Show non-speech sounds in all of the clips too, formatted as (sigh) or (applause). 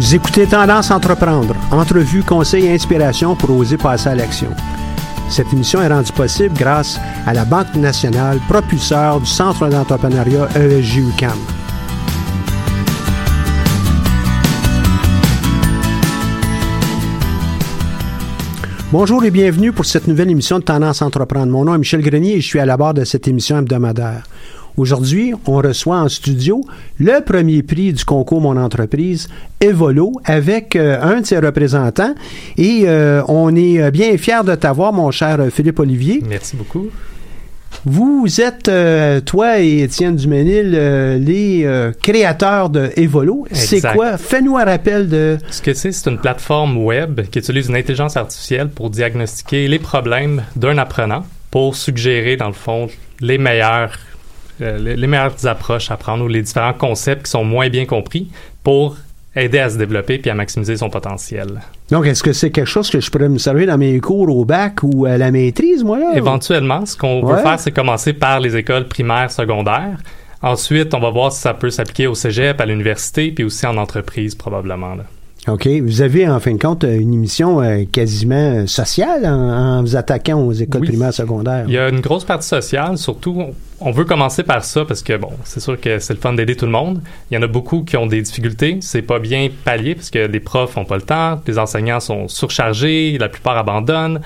Vous écoutez Tendance Entreprendre, entrevue, conseils et inspiration pour oser passer à l'action. Cette émission est rendue possible grâce à la Banque nationale, propulseur du Centre d'entrepreneuriat E ESG UQAM. Bonjour et bienvenue pour cette nouvelle émission de Tendance Entreprendre. Mon nom est Michel Grenier et je suis à la barre de cette émission hebdomadaire. Aujourd'hui, on reçoit en studio le premier prix du concours Mon entreprise, Evolo, avec euh, un de ses représentants. Et euh, on est euh, bien fiers de t'avoir, mon cher Philippe Olivier. Merci beaucoup. Vous êtes, euh, toi et Étienne Duménil, euh, les euh, créateurs de Evolo. C'est quoi? Fais-nous un rappel de... Ce que c'est, c'est une plateforme web qui utilise une intelligence artificielle pour diagnostiquer les problèmes d'un apprenant pour suggérer, dans le fond, les meilleures, euh, les, les meilleures approches à prendre ou les différents concepts qui sont moins bien compris pour aider à se développer puis à maximiser son potentiel. Donc, est-ce que c'est quelque chose que je pourrais me servir dans mes cours au bac ou à la maîtrise, moi, là? Éventuellement, ce qu'on Ouais. veut faire, c'est commencer par les écoles primaires, secondaires. Ensuite, on va voir si ça peut s'appliquer au cégep, à l'université, puis aussi en entreprise, probablement. là. OK. Vous avez, en fin de compte, une émission euh, quasiment sociale en, en vous attaquant aux écoles Oui. primaires secondaires. Il y a une grosse partie sociale, surtout, on veut commencer par ça parce que, bon, c'est sûr que c'est le fun d'aider tout le monde. Il y en a beaucoup qui ont des difficultés. C'est pas bien pallié parce que les profs ont pas le temps, les enseignants sont surchargés, la plupart abandonnent.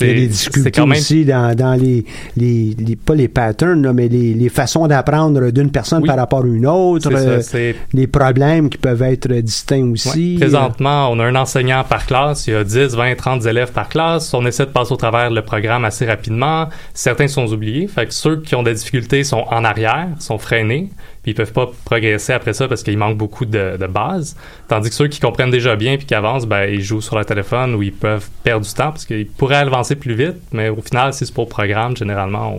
Il y a des c'est difficultés quand même aussi dans, dans les, les, les- pas les patterns, là, mais les, les façons d'apprendre d'une personne Oui. par rapport à une autre, ça, euh, les problèmes qui peuvent être distincts aussi. Ouais. Présentement, on a un enseignant par classe, il y a 10, 20, 30 élèves par classe. On essaie de passer au travers le programme assez rapidement. Certains sont oubliés. Fait que ceux qui ont des difficultés sont en arrière, sont freinés, puis ils peuvent pas progresser après ça parce qu'il manque beaucoup de, de bases. Tandis que ceux qui comprennent déjà bien puis qui avancent, ben, ils jouent sur leur téléphone ou ils peuvent perdre du temps parce qu'ils pourraient avancer plus vite, mais au final, si c'est pour le programme, généralement,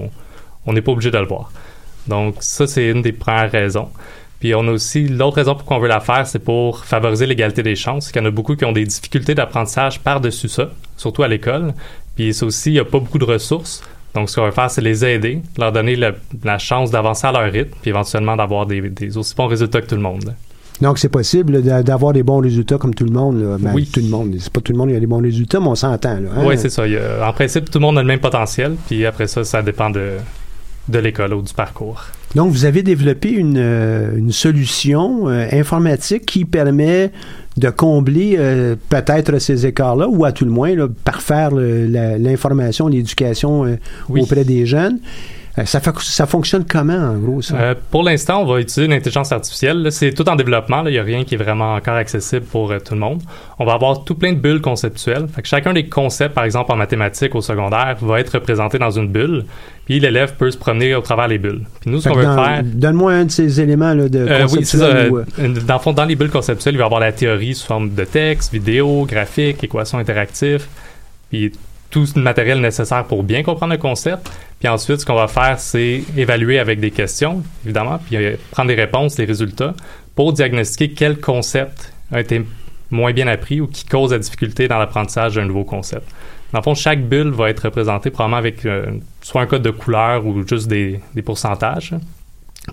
on- n'est pas obligé de le voir. Donc, ça, c'est une des premières raisons. Puis on a aussi l'autre raison pour qu'on veut la faire, c'est pour favoriser l'égalité des chances. Il y en a beaucoup qui ont des difficultés d'apprentissage par-dessus ça, surtout à l'école. Puis c'est aussi, il n'y a pas beaucoup de ressources. Donc ce qu'on va faire, c'est les aider, leur donner le- la chance d'avancer à leur rythme, puis éventuellement d'avoir des, des aussi bons résultats que tout le monde. Donc, c'est possible d'a- d'avoir des bons résultats comme tout le monde. Là. Ben, Oui. Tout le monde. C'est pas tout le monde qui a des bons résultats, mais on s'entend. là, hein? Oui, c'est ça. A- en principe, tout le monde a le même potentiel. Puis après ça, ça dépend de, de l'école ou du parcours. Donc, vous avez développé une, euh, une solution euh, informatique qui permet de combler euh, peut-être ces écarts-là, ou à tout le moins, là, parfaire l'information, l'éducation euh, Oui. auprès des jeunes. Euh, ça, fonctionne comment, en gros, ça? Euh, pour l'instant, on va utiliser l'intelligence artificielle. C'est tout en développement. Il n'y a rien qui est vraiment encore accessible pour euh, tout le monde. On va avoir tout plein de bulles conceptuelles. Fait que chacun des concepts, par exemple en mathématiques au secondaire, va être représenté dans une bulle. Puis l'élève peut se promener au travers les bulles. Puis nous, ce qu'on veut faire... Donne-moi un de ces éléments là, de Euh, oui, c'est ça. conceptuels ou, Dans le fond, dans les bulles conceptuelles, il va y avoir la théorie sous forme de texte, vidéo, graphique, équations interactives, puis tout le matériel nécessaire pour bien comprendre le concept. Puis ensuite, ce qu'on va faire, c'est évaluer avec des questions, évidemment, puis euh, prendre les réponses, les résultats, pour diagnostiquer quel concept a été moins bien appris ou qui cause la difficulté dans l'apprentissage d'un nouveau concept. Dans le fond, chaque bulle va être représentée probablement avec euh, soit un code de couleur ou juste des, des pourcentages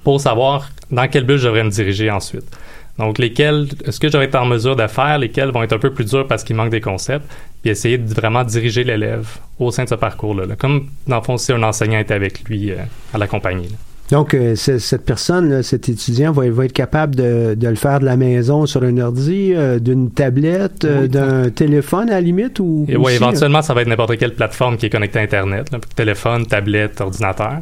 pour savoir dans quelle bulle je devrais me diriger ensuite. Donc, lesquels, est-ce que je vais être en mesure de faire, lesquels vont être un peu plus durs parce qu'il manque des concepts, puis essayer de vraiment diriger l'élève au sein de ce parcours-là. là. Comme, dans le fond, si un enseignant est avec lui euh, à l'accompagner. Donc, euh, cette personne, là, cet étudiant, va, va être capable de, de le faire de la maison sur un ordi, euh, d'une tablette, euh, Oui. d'un téléphone à la limite ou ouais, aussi, éventuellement, ça va être n'importe quelle plateforme qui est connectée à Internet, là, téléphone, tablette, ordinateur.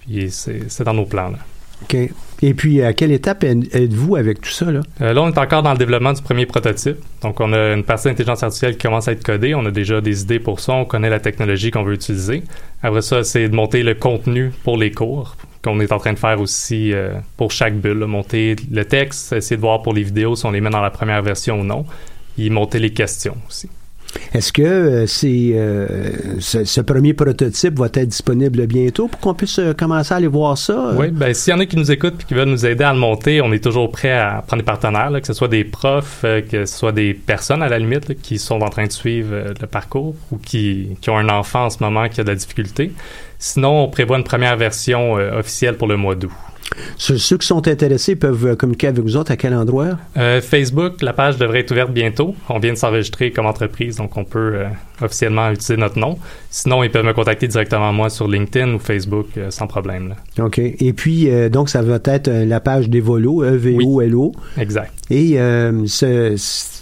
Puis c'est c'est dans nos plans. Là. OK. Et puis, à quelle étape êtes- êtes-vous avec tout ça, là? Euh, là, on est encore dans le développement du premier prototype. Donc, on a une partie d'intelligence artificielle qui commence à être codée. On a déjà des idées pour ça. On connaît la technologie qu'on veut utiliser. Après ça, c'est de monter le contenu pour les cours qu'on est en train de faire aussi euh, pour chaque bulle. Monter le texte, essayer de voir pour les vidéos si on les met dans la première version ou non. Et monter les questions aussi. Est-ce que euh, c'est, euh, ce, ce premier prototype va être disponible bientôt pour qu'on puisse euh, commencer à aller voir ça? Oui, ben s'il y en a qui nous écoutent et qui veulent nous aider à le monter, on est toujours prêt à prendre des partenaires, là, que ce soit des profs, euh, que ce soit des personnes à la limite là, qui sont en train de suivre le parcours ou qui, qui ont un enfant en ce moment qui a de la difficulté. Sinon, on prévoit une première version officielle pour le mois d'août. Ceux, ceux qui sont intéressés peuvent euh, communiquer avec vous autres à quel endroit? Euh, Facebook, la page devrait être ouverte bientôt. On vient de s'enregistrer comme entreprise, donc on peut euh, officiellement utiliser notre nom. Sinon, ils peuvent me contacter directement moi sur LinkedIn ou Facebook euh, sans problème. là. OK. Et puis, donc, ça va être la page d'Evolo, E-V-O-L-O. Exact. Et ce-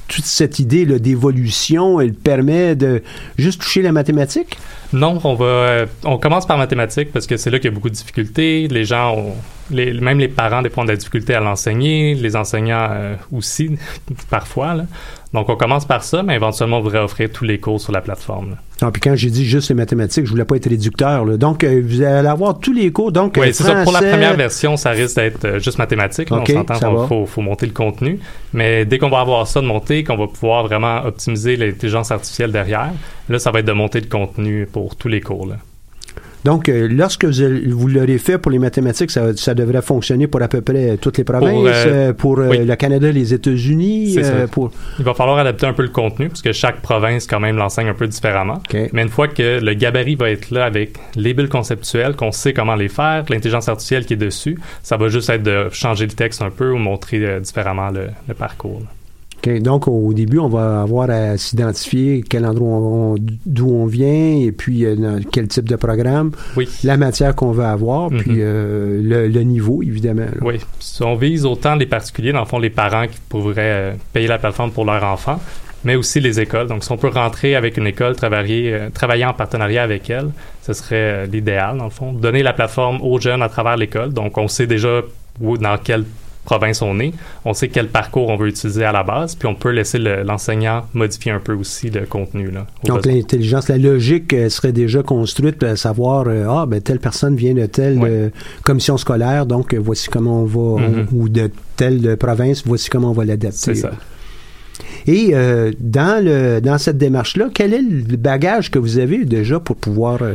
toute cette idée d'évolution, elle permet de juste toucher la mathématique? Non, on va, on commence par mathématiques parce que c'est là qu'il y a beaucoup de difficultés. Les gens, ont, les, même les parents, des fois, ont de la difficulté à l'enseigner. Les enseignants euh, aussi, (laughs) parfois. là. Donc, on commence par ça, mais éventuellement, on voudrait offrir tous les cours sur la plateforme. là. Non, puis quand j'ai dit juste les mathématiques, je voulais pas être réducteur. là. Donc, euh, vous allez avoir tous les cours. Donc, Oui, euh, c'est ça. Pour la première version, ça risque d'être euh, juste mathématiques. là. On s'entend faut, faut monter le contenu. Mais dès qu'on va avoir ça de monter, qu'on va pouvoir vraiment optimiser l'intelligence artificielle derrière, là, ça va être de monter le contenu pour tous les cours. Là. Donc, euh, lorsque vous, l'aurez fait pour les mathématiques, ça, ça devrait fonctionner pour à peu près toutes les provinces, euh, euh, pour euh, oui. le Canada, les États-Unis, euh, pour... Il va falloir adapter un peu le contenu, parce que chaque province, quand même, l'enseigne un peu différemment. Mais une fois que le gabarit va être là avec les bulles conceptuelles, qu'on sait comment les faire, l'intelligence artificielle qui est dessus, ça va juste être de changer le texte un peu ou montrer euh, différemment le, le parcours. là. Donc, au début, on va avoir à s'identifier quel endroit on- d'où on vient et puis euh, dans quel type de programme, Oui. la matière qu'on veut avoir, Mhm. puis euh, le, le niveau, évidemment. là. Oui. Si on vise autant les particuliers, dans le fond, les parents qui pourraient euh, payer la plateforme pour leur enfant, mais aussi les écoles. Donc, si on peut rentrer avec une école, travailler, travailler en partenariat avec elle, ce serait l'idéal, dans le fond. Donner la plateforme aux jeunes à travers l'école. Donc, on sait déjà où, dans quelle province on est. On sait quel parcours on veut utiliser à la base, puis on peut laisser le- l'enseignant modifier un peu aussi le contenu. Là, Donc, l'intelligence, la logique euh, serait déjà construite à savoir, euh, ah, ben, telle personne vient de telle euh, commission scolaire, donc voici comment on va, Mhm. on- ou de telle province, voici comment on va l'adapter. C'est ça. Et euh, dans, le, dans cette démarche-là, quel est le bagage que vous avez déjà pour pouvoir euh,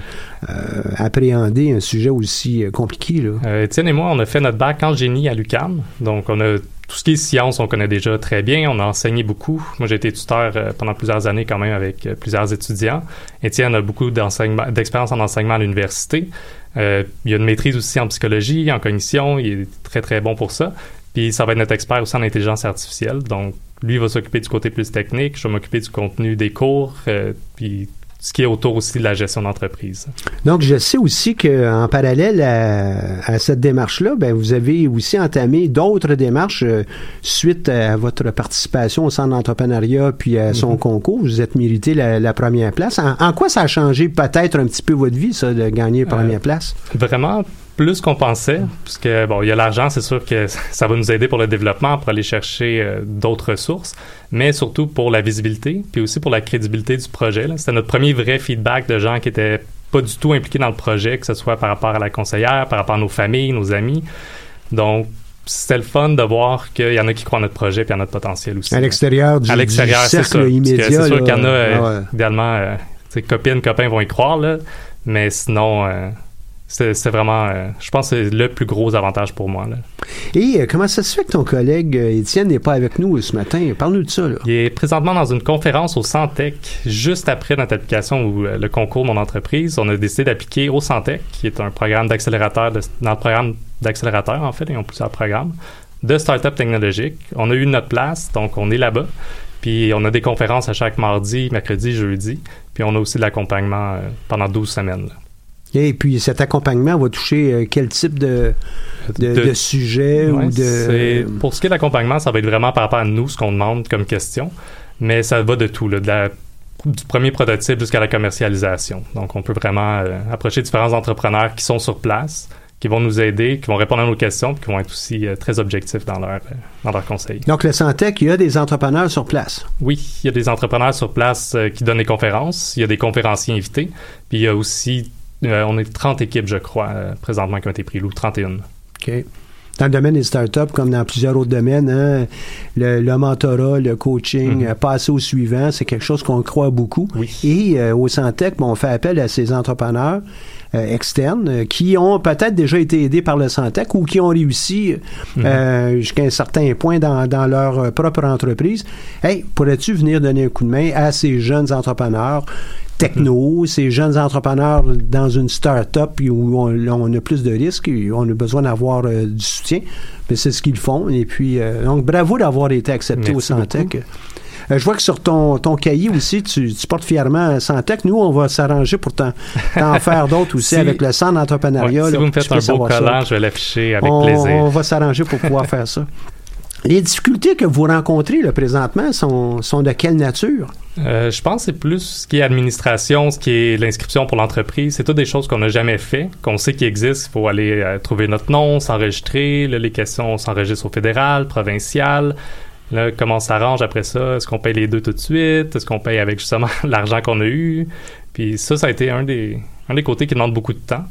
euh, appréhender un sujet aussi compliqué? Là? Étienne et moi, on a fait notre bac en génie à l'UCAM. Donc, on a tout ce qui est science, on connaît déjà très bien. On a enseigné beaucoup. Moi, j'ai été tuteur pendant plusieurs années quand même avec plusieurs étudiants. Étienne a beaucoup d'expérience en enseignement à l'université. Euh, il a une maîtrise aussi en psychologie, en cognition. Il est très, très bon pour ça. Puis ça va être notre expert aussi en intelligence artificielle. Donc, lui va s'occuper du côté plus technique, je vais m'occuper du contenu des cours, euh, puis ce qui est autour aussi de la gestion d'entreprise. Donc, je sais aussi qu'en parallèle à, cette démarche-là, ben, vous avez aussi entamé d'autres démarches euh, suite à votre participation au centre d'entrepreneuriat puis à son mhm. concours. Vous êtes mérité la, première place. En, quoi ça a changé peut-être un petit peu votre vie, ça, de gagner la première euh, place? Vraiment, plus qu'on pensait, puisque bon, il y a l'argent, c'est sûr que ça va nous aider pour le développement, pour aller chercher euh, d'autres ressources, mais surtout pour la visibilité, puis aussi pour la crédibilité du projet. C'était notre premier vrai feedback de gens qui étaient pas du tout impliqués dans le projet, que ce soit par rapport à la conseillère, par rapport à nos familles, nos amis. Donc, c'était le fun de voir qu'il y en a qui croient à notre projet puis à notre potentiel aussi. À l'extérieur du, à l'extérieur, c'est immédiat. C'est sûr qu'il y en a, euh, idéalement, euh, copines, copains vont y croire, là, mais sinon, c'est vraiment, euh, je pense c'est le plus gros avantage pour moi. Là. Et euh, comment ça se fait que ton collègue euh, Étienne n'est pas avec nous ce matin? Parle-nous de ça. Là. Il est présentement dans une conférence au Santec, juste après notre application ou le concours Mon entreprise. On a décidé d'appliquer au Santec, qui est un programme d'accélérateur, dans le programme d'accélérateur en fait, ils ont plusieurs programmes, de start-up technologique. On a eu notre place, donc on est là-bas. Puis on a des conférences à chaque mardi, mercredi, jeudi. Puis on a aussi de l'accompagnement pendant 12 semaines. Et puis cet accompagnement va toucher euh, quel type de, de, sujet ou de... Pour ce qui est de l'accompagnement, ça va être vraiment par rapport à nous, ce qu'on demande comme question, mais ça va de tout, là, du premier prototype jusqu'à la commercialisation. Donc on peut vraiment euh, approcher différents entrepreneurs qui sont sur place, qui vont nous aider, qui vont répondre à nos questions, puis qui vont être aussi euh, très objectifs dans leur, dans leurs conseils. Donc, le Santec, il y a des entrepreneurs sur place? Oui, il y a des entrepreneurs sur place qui donnent des conférences, il y a des conférenciers invités, puis il y a aussi euh, on est 30 équipes, je crois, euh, présentement, qui ont été prises, ou 31. OK. Dans le domaine des startups, comme dans plusieurs autres domaines, hein, le, mentorat, le coaching, mhm. euh, passer au suivant, c'est quelque chose qu'on croit beaucoup. Oui. Et au Santec, on fait appel à ces entrepreneurs externes qui ont peut-être déjà été aidés par le Santec ou qui ont réussi mhm. jusqu'à un certain point dans, dans, leur propre entreprise. Hey, pourrais-tu venir donner un coup de main à ces jeunes entrepreneurs techno, ces jeunes entrepreneurs dans une start-up où on, a plus de risques, on a besoin d'avoir euh, du soutien. Mais c'est ce qu'ils font. Et puis, euh, donc, bravo d'avoir été accepté au Santec. Euh, je vois que sur ton, ton cahier aussi, tu, portes fièrement Santec. Nous, on va s'arranger pour t'en (laughs) faire d'autres aussi avec le centre d'entrepreneuriat. si vous me faites un beau collant, je vais l'afficher avec plaisir. On va s'arranger pour pouvoir faire ça. (laughs) Les difficultés que vous rencontrez là, présentement sont, sont de quelle nature? Euh, je pense que c'est plus ce qui est administration, ce qui est l'inscription pour l'entreprise. C'est toutes des choses qu'on n'a jamais fait, qu'on sait qu'ils existent. Il faut aller euh, trouver notre nom, s'enregistrer. les questions s'enregistrent au fédéral, provincial. Là, comment on s'arrange après ça? Est-ce qu'on paye les deux tout de suite? Est-ce qu'on paye avec justement (laughs) l'argent qu'on a eu? Puis ça, ça a été un des, un des côtés qui demande beaucoup de temps.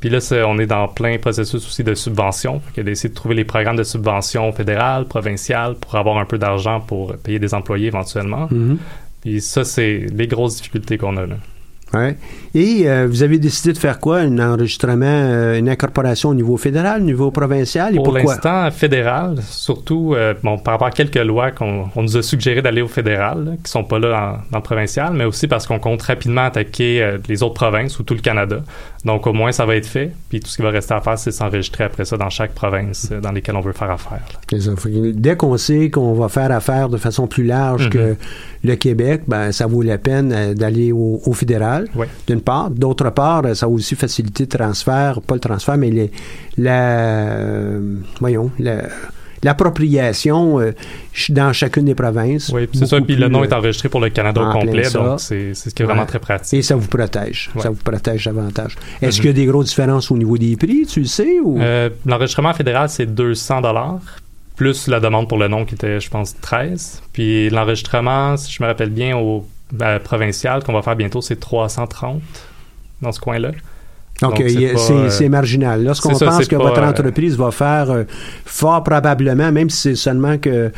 Puis là, on est dans plein processus aussi de subvention. Il y a d'essayer de trouver les programmes de subvention fédérales, provinciales, pour avoir un peu d'argent pour payer des employés éventuellement. Mm-hmm. Puis ça, c'est les grosses difficultés qu'on a là. Ouais. Et euh, vous avez décidé de faire quoi? Un enregistrement, euh, une incorporation au niveau fédéral, au niveau provincial? Et Pour l'instant, fédéral, surtout euh, bon, par rapport à quelques lois qu'on nous a suggéré d'aller au fédéral, qui qui sont pas là dans le provincial, mais aussi parce qu'on compte rapidement attaquer les autres provinces ou tout le Canada. Donc, au moins, ça va être fait. Puis tout ce qui va rester à faire, c'est s'enregistrer après ça dans chaque province dans lesquelles on veut faire affaire. Dès qu'on sait qu'on va faire affaire de façon plus large que mm-hmm. le Québec, ben, ça vaut la peine d'aller au, au fédéral d'une part. D'autre part, ça a aussi facilité le transfert, pas le transfert, mais les, la, euh, voyons, l'appropriation euh, dans chacune des provinces. Oui, c'est ça. Puis le nom est enregistré pour le Canada au complet, donc c'est ce qui est vraiment très pratique. Et ça vous protège. Ça vous protège davantage. Est-ce qu'il y a des grosses différences au niveau des prix, tu le sais? Ou? Euh, l'enregistrement fédéral, c'est 200 plus la demande pour le nom qui était, je pense, 13. Puis l'enregistrement, si je me rappelle bien, au ben, provincial qu'on va faire bientôt, c'est 330 dans ce coin-là. Donc, c'est marginal. Lorsqu'on pense que votre euh, entreprise va faire, euh, fort probablement, même si c'est seulement que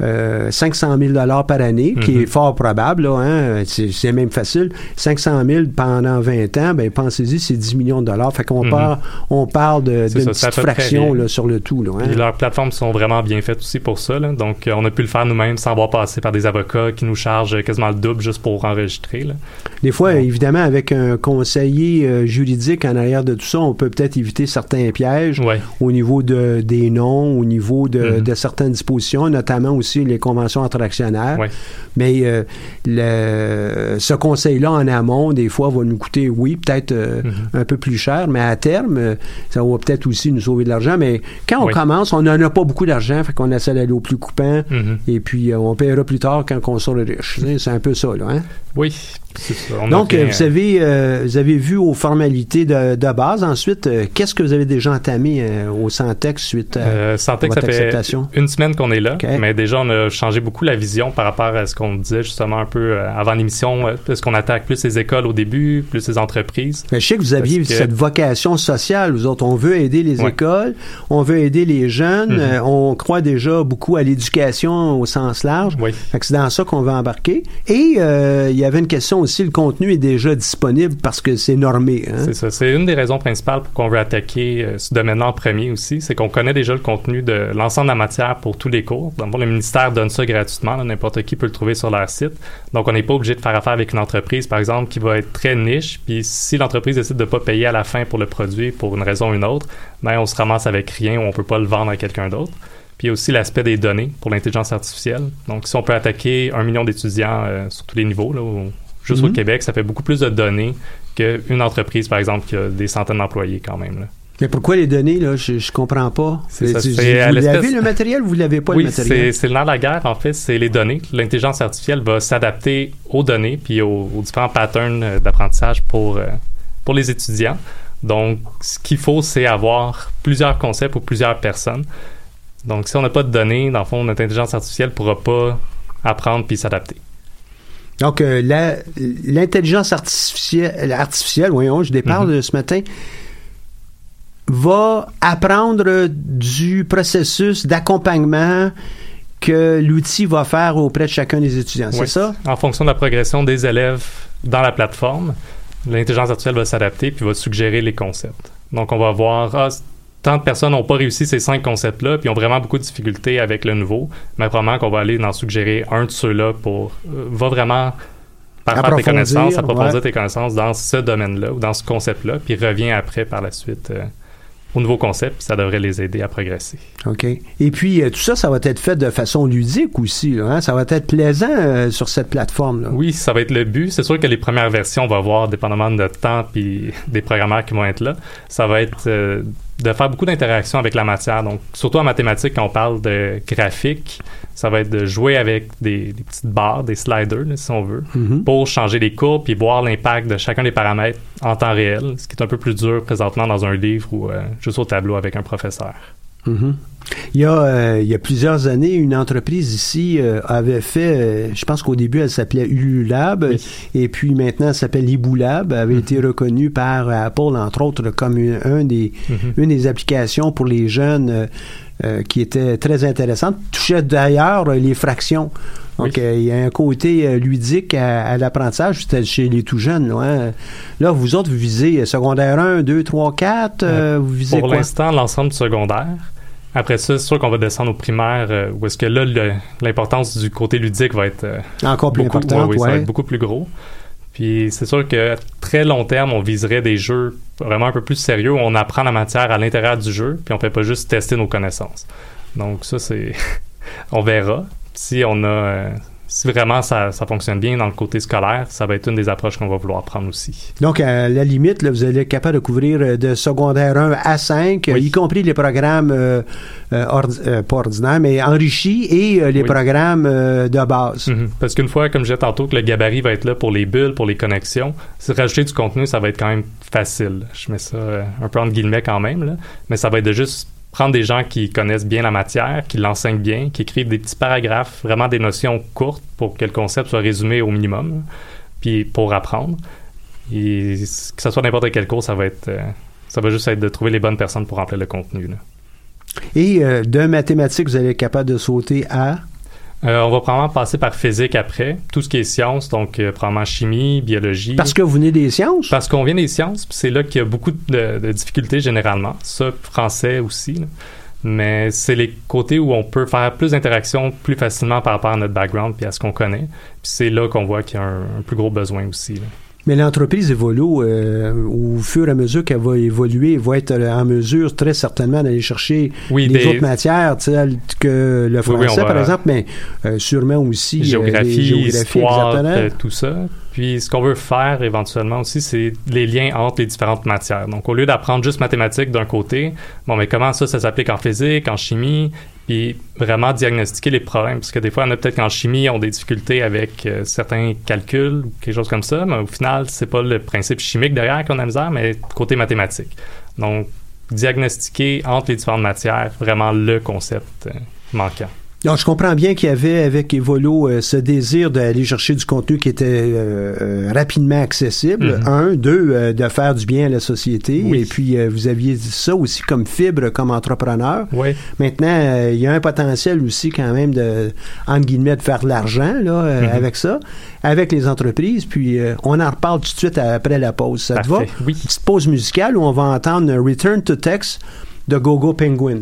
euh, 500 000 dollars par année, qui Mhm. est fort probable, là, hein, c'est même facile. 500 000 pendant 20 ans, ben pensez-y, c'est 10 millions de dollars. Fait qu'on Mhm. parle, on parle d'une petite fraction là, sur le tout. Là, hein. Leurs plateformes sont vraiment bien faites aussi pour ça. là. Donc, euh, on a pu le faire nous-mêmes sans avoir passé par des avocats qui nous chargent quasiment le double juste pour enregistrer. là. Des fois, évidemment, avec un conseiller euh, juridique en arrière de tout ça, on peut peut-être éviter certains pièges Ouais. au niveau de, des noms, au niveau de, Mhm. de certaines dispositions, notamment aussi les conventions entre actionnaires. Ouais. Mais euh, le, ce conseil-là en amont, des fois, va nous coûter, oui, peut-être euh, Mhm. un peu plus cher, mais à terme, euh, ça va peut-être aussi nous sauver de l'argent. Mais quand on Oui. commence, on n'en a pas beaucoup d'argent, fait qu'on essaie d'aller au plus coupant, Mhm. et puis on paiera plus tard quand on sera riche. (laughs) C'est un peu ça, là. Hein? Oui, ça. Donc, euh, vous, avez, euh, vous avez vu aux formalités de, de base. Ensuite, euh, qu'est-ce que vous avez déjà entamé euh, au Santex suite à Santé que votre ça fait une semaine qu'on est là, mais déjà on a changé beaucoup la vision par rapport à ce qu'on disait justement un peu avant l'émission. Est-ce qu'on attaque plus les écoles au début, plus les entreprises? Je sais que vous aviez que- cette vocation sociale. Vous autres, on veut aider les Ouais. écoles, on veut aider les jeunes, Mhm. euh, on croit déjà beaucoup à l'éducation au sens large. Oui. C'est dans ça qu'on veut embarquer. Et il y avait une question aussi, le contenu est déjà disponible parce que c'est normé. Hein? C'est ça. C'est une des raisons principales pour qu'on veut attaquer euh, ce domaine-là en premier aussi. C'est qu'on connaît déjà le contenu de l'ensemble de la matière pour tous les cours. Dans le ministère donne ça gratuitement. N'importe qui peut le trouver sur leur site. Donc, on n'est pas obligé de faire affaire avec une entreprise, par exemple, qui va être très niche. Puis, si l'entreprise décide de ne pas payer à la fin pour le produit pour une raison ou une autre, ben, on se ramasse avec rien ou on peut pas le vendre à quelqu'un d'autre. Puis il y a aussi l'aspect des données pour l'intelligence artificielle. Donc, si on peut attaquer un million d'étudiants euh, sur tous les niveaux, là, juste au Mhm. Québec, ça fait beaucoup plus de données qu'une entreprise, par exemple, qui a des centaines d'employés quand même. là. Mais pourquoi les données, là? Je, je comprends pas. Ça, vous à l'avez le matériel ou vous l'avez pas oui, le matériel? c'est le nerf de la guerre, en fait, c'est les données. L'intelligence artificielle va s'adapter aux données puis aux, aux différents patterns euh, d'apprentissage pour, euh, pour les étudiants. Donc, ce qu'il faut, c'est avoir plusieurs concepts ou plusieurs personnes. Donc, si on n'a pas de données, dans le fond, notre intelligence artificielle ne pourra pas apprendre puis s'adapter. Donc, euh, l'intelligence artificielle, artificielle, voyons, je déparle de ce matin, va apprendre du processus d'accompagnement que l'outil va faire auprès de chacun des étudiants. C'est ça? En fonction de la progression des élèves dans la plateforme, l'intelligence artificielle va s'adapter puis va suggérer les concepts. Donc, on va voir, ah, tant de personnes n'ont pas réussi ces cinq concepts-là puis ont vraiment beaucoup de difficultés avec le nouveau, mais probablement qu'on va aller en suggérer un de ceux-là pour... euh, va vraiment par faire tes connaissances, approfondir ouais. tes connaissances dans ce domaine-là ou dans ce concept-là, puis revient après par la suite euh, au nouveau concept, puis ça devrait les aider à progresser. OK. Et puis, euh, tout ça, ça va être fait de façon ludique aussi. là, hein? Ça va être plaisant euh, sur cette plateforme-là. Oui, ça va être le but. C'est sûr que les premières versions, on va voir, dépendamment de notre temps puis (laughs) des programmeurs qui vont être là, ça va être euh, de faire beaucoup d'interactions avec la matière. Donc, surtout en mathématiques, quand on parle de graphique, ça va être de jouer avec des, des petites barres, des sliders, là, si on veut, Mhm. pour changer les courbes puis voir l'impact de chacun des paramètres en temps réel, ce qui est un peu plus dur présentement dans un livre ou euh, juste au tableau avec un professeur. Mhm. Il, y a, euh, il y a plusieurs années, une entreprise ici euh, avait fait, euh, je pense qu'au début, elle s'appelait Ululab, et puis maintenant, elle s'appelle Iboulab, elle avait été reconnue par Apple, entre autres, comme une, un des, Mhm. une des applications pour les jeunes euh, qui était très intéressante. Touchait d'ailleurs les fractions. Donc, Oui. euh, il y a un côté euh, ludique à, à l'apprentissage, c'était chez les tout jeunes. Là, hein. Là, vous autres, vous visez secondaire 1, 2, 3, 4, euh, vous visez Pour l'instant, l'ensemble secondaire. Après ça, c'est sûr qu'on va descendre aux primaires, euh, où est-ce que là, l'importance du côté ludique va être Encore plus beaucoup, importante, ouais, oui, ça va ouais. être beaucoup plus gros. Puis c'est sûr que très long terme, on viserait des jeux vraiment un peu plus sérieux où on apprend la matière à l'intérieur du jeu, puis on fait pas juste tester nos connaissances. Donc ça, c'est... (laughs) on verra. Si on a... si vraiment ça, ça fonctionne bien dans le côté scolaire, ça va être une des approches qu'on va vouloir prendre aussi. Donc, à la limite, là, vous allez être capable de couvrir euh, de secondaire 1 à 5, euh, Oui. y compris les programmes, euh, euh, ordi- euh, pas ordinaires, mais enrichis et euh, les Oui. programmes de base. Mhm. Parce qu'une fois, comme je disais tantôt, que le gabarit va être là pour les bulles, pour les connexions, si rajouter du contenu, ça va être quand même facile. Je mets ça un peu entre guillemets quand même, là. mais ça va être de juste prendre des gens qui connaissent bien la matière, qui l'enseignent bien, qui écrivent des petits paragraphes, vraiment des notions courtes pour que le concept soit résumé au minimum, puis pour apprendre. Et que ce soit n'importe quel cours, ça va être... euh, ça va juste être de trouver les bonnes personnes pour remplir le contenu. Et euh, de mathématiques, vous allez être capable de sauter à... Euh, on va probablement passer par physique après, tout ce qui est sciences, donc euh, probablement chimie, biologie. Parce que vous venez des sciences? Parce qu'on vient des sciences, puis c'est là qu'il y a beaucoup de, de difficultés généralement. Ça, français aussi. là. Mais c'est les côtés où on peut faire plus d'interactions plus facilement par rapport à notre background puis à ce qu'on connaît. Puis c'est là qu'on voit qu'il y a un, un plus gros besoin aussi. là. Mais l'entreprise évolue euh, au fur et à mesure qu'elle va évoluer, va être euh, en mesure très certainement d'aller chercher Oui, les des- autres matières telles que le français, oui, on va- par exemple, mais euh, sûrement aussi euh, les géographie, géographies, histoire, exactement. tout ça. Puis ce qu'on veut faire éventuellement aussi, c'est les liens entre les différentes matières. Donc au lieu d'apprendre juste mathématiques d'un côté, bon mais comment ça, ça s'applique en physique, en chimie, puis vraiment diagnostiquer les problèmes. Parce que des fois, on a peut-être qu'en chimie, on a des difficultés avec euh, certains calculs ou quelque chose comme ça, mais au final, c'est pas le principe chimique derrière qu'on a misère, mais côté mathématique. Donc diagnostiquer entre les différentes matières, vraiment le concept euh, manquant. Donc, je comprends bien qu'il y avait avec Evolo euh, ce désir d'aller chercher du contenu qui était euh, euh, rapidement accessible. Mhm. Un, deux, euh, de faire du bien à la société. Oui. Et puis, euh, vous aviez dit ça aussi comme fibre, comme entrepreneur. Oui. Maintenant, il y a un potentiel aussi quand même de, entre guillemets, de faire de l'argent là, Mhm. avec ça, avec les entreprises. Puis, euh, on en reparle tout de suite après la pause. Ça te va? Oui. Petite pause musicale où on va entendre Return to Tex de Gogo Penguin.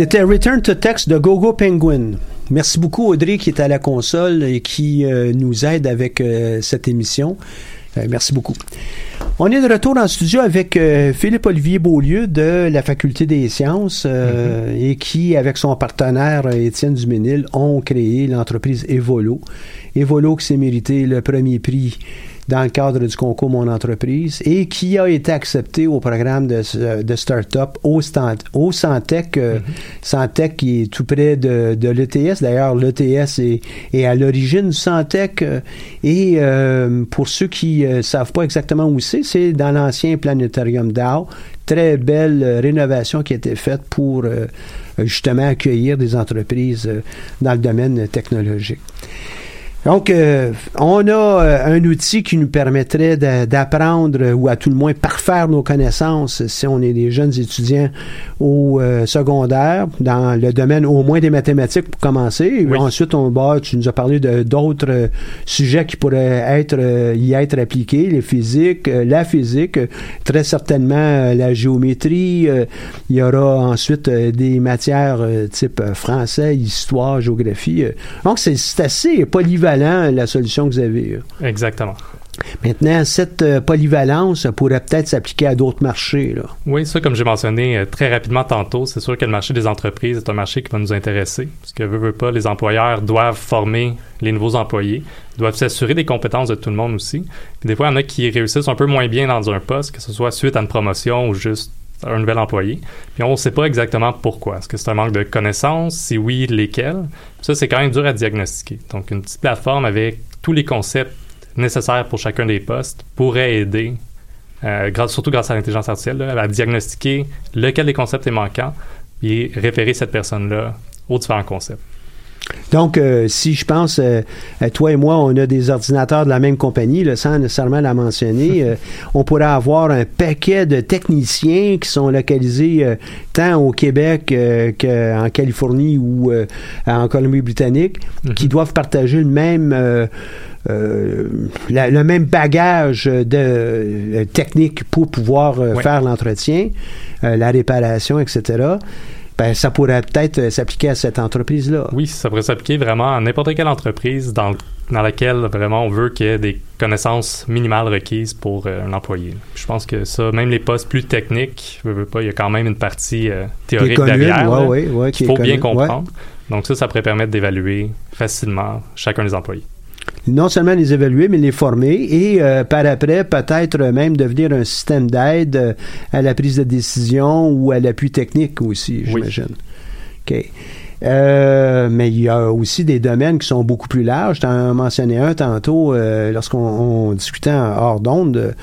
C'était Return to Text de Gogo Penguin. Merci beaucoup Audrey qui est à la console et qui euh, nous aide avec euh, cette émission. Euh, merci beaucoup. On est de retour en studio avec Philippe-Olivier Beaulieu de la Faculté des sciences euh, et qui, avec son partenaire Étienne Duménil, ont créé l'entreprise Evolo. Evolo qui s'est mérité le premier prix dans le cadre du concours Mon Entreprise et qui a été accepté au programme de, de start-up au, Stant- au Santec, euh, Santec qui est tout près de, de l'ETS. D'ailleurs, l'ETS est, est à l'origine du Santec. euh, et euh, pour ceux qui ne savent pas exactement où c'est, c'est dans l'ancien planétarium d'Ao. Très belle rénovation qui a été faite pour justement accueillir des entreprises dans le domaine technologique. Donc, euh, on a euh, un outil qui nous permettrait d'apprendre euh, ou à tout le moins parfaire nos connaissances si on est des jeunes étudiants au euh, secondaire, dans le domaine au moins des mathématiques pour commencer. Oui. Ensuite, on bah, tu nous as parlé de d'autres euh, sujets qui pourraient être euh, y être appliqués, les physiques, euh, la physique, très certainement euh, la géométrie. euh, il y aura ensuite des matières euh, type euh, français, histoire, géographie. Donc, c'est assez polyvalent la solution que vous avez. Exactement. Maintenant, cette euh, polyvalence pourrait peut-être s'appliquer à d'autres marchés. Là. Oui, ça, comme j'ai mentionné euh, très rapidement tantôt, c'est sûr que le marché des entreprises est un marché qui va nous intéresser. Parce que, veut, veut pas, les employeurs doivent former les nouveaux employés, doivent s'assurer des compétences de tout le monde aussi. Puis des fois, il y en a qui réussissent un peu moins bien dans un poste, que ce soit suite à une promotion ou juste un nouvel employé. Puis on ne sait pas exactement pourquoi. Est-ce que c'est un manque de connaissances? Si oui, lesquelles? Puis ça, c'est quand même dur à diagnostiquer. Donc, une petite plateforme avec tous les concepts nécessaires pour chacun des postes pourrait aider euh, surtout grâce à l'intelligence artificielle, à diagnostiquer lequel des concepts est manquant et référer cette personne-là aux différents concepts. Donc, euh, si je pense, euh, à toi et moi, on a des ordinateurs de la même compagnie, là, sans nécessairement la mentionner, (laughs) euh, on pourrait avoir un paquet de techniciens qui sont localisés euh, tant au Québec euh, qu'en Californie ou euh, en Colombie-Britannique, qui doivent partager le même... euh, euh, la- le même bagage de euh, technique pour pouvoir euh, Ouais. faire l'entretien, euh, la réparation, etc. Ben, ça pourrait peut-être euh, s'appliquer à cette entreprise-là. Oui, ça pourrait s'appliquer vraiment à n'importe quelle entreprise dans, dans laquelle vraiment on veut qu'il y ait des connaissances minimales requises pour euh, un employé. Je pense que ça, même les postes plus techniques, veux, veux pas, il y a quand même une partie euh, théorique commune, derrière ouais, là, ouais, ouais, qui qu'il faut bien comprendre. Donc ça, ça pourrait permettre d'évaluer facilement chacun des employés. Non seulement les évaluer, mais les former et euh, par après, peut-être même devenir un système d'aide euh, à la prise de décision ou à l'appui technique aussi, Oui. j'imagine. OK. Euh, mais il y a aussi des domaines qui sont beaucoup plus larges. Tu en as mentionné un tantôt lorsqu'on on discutait en hors d'onde,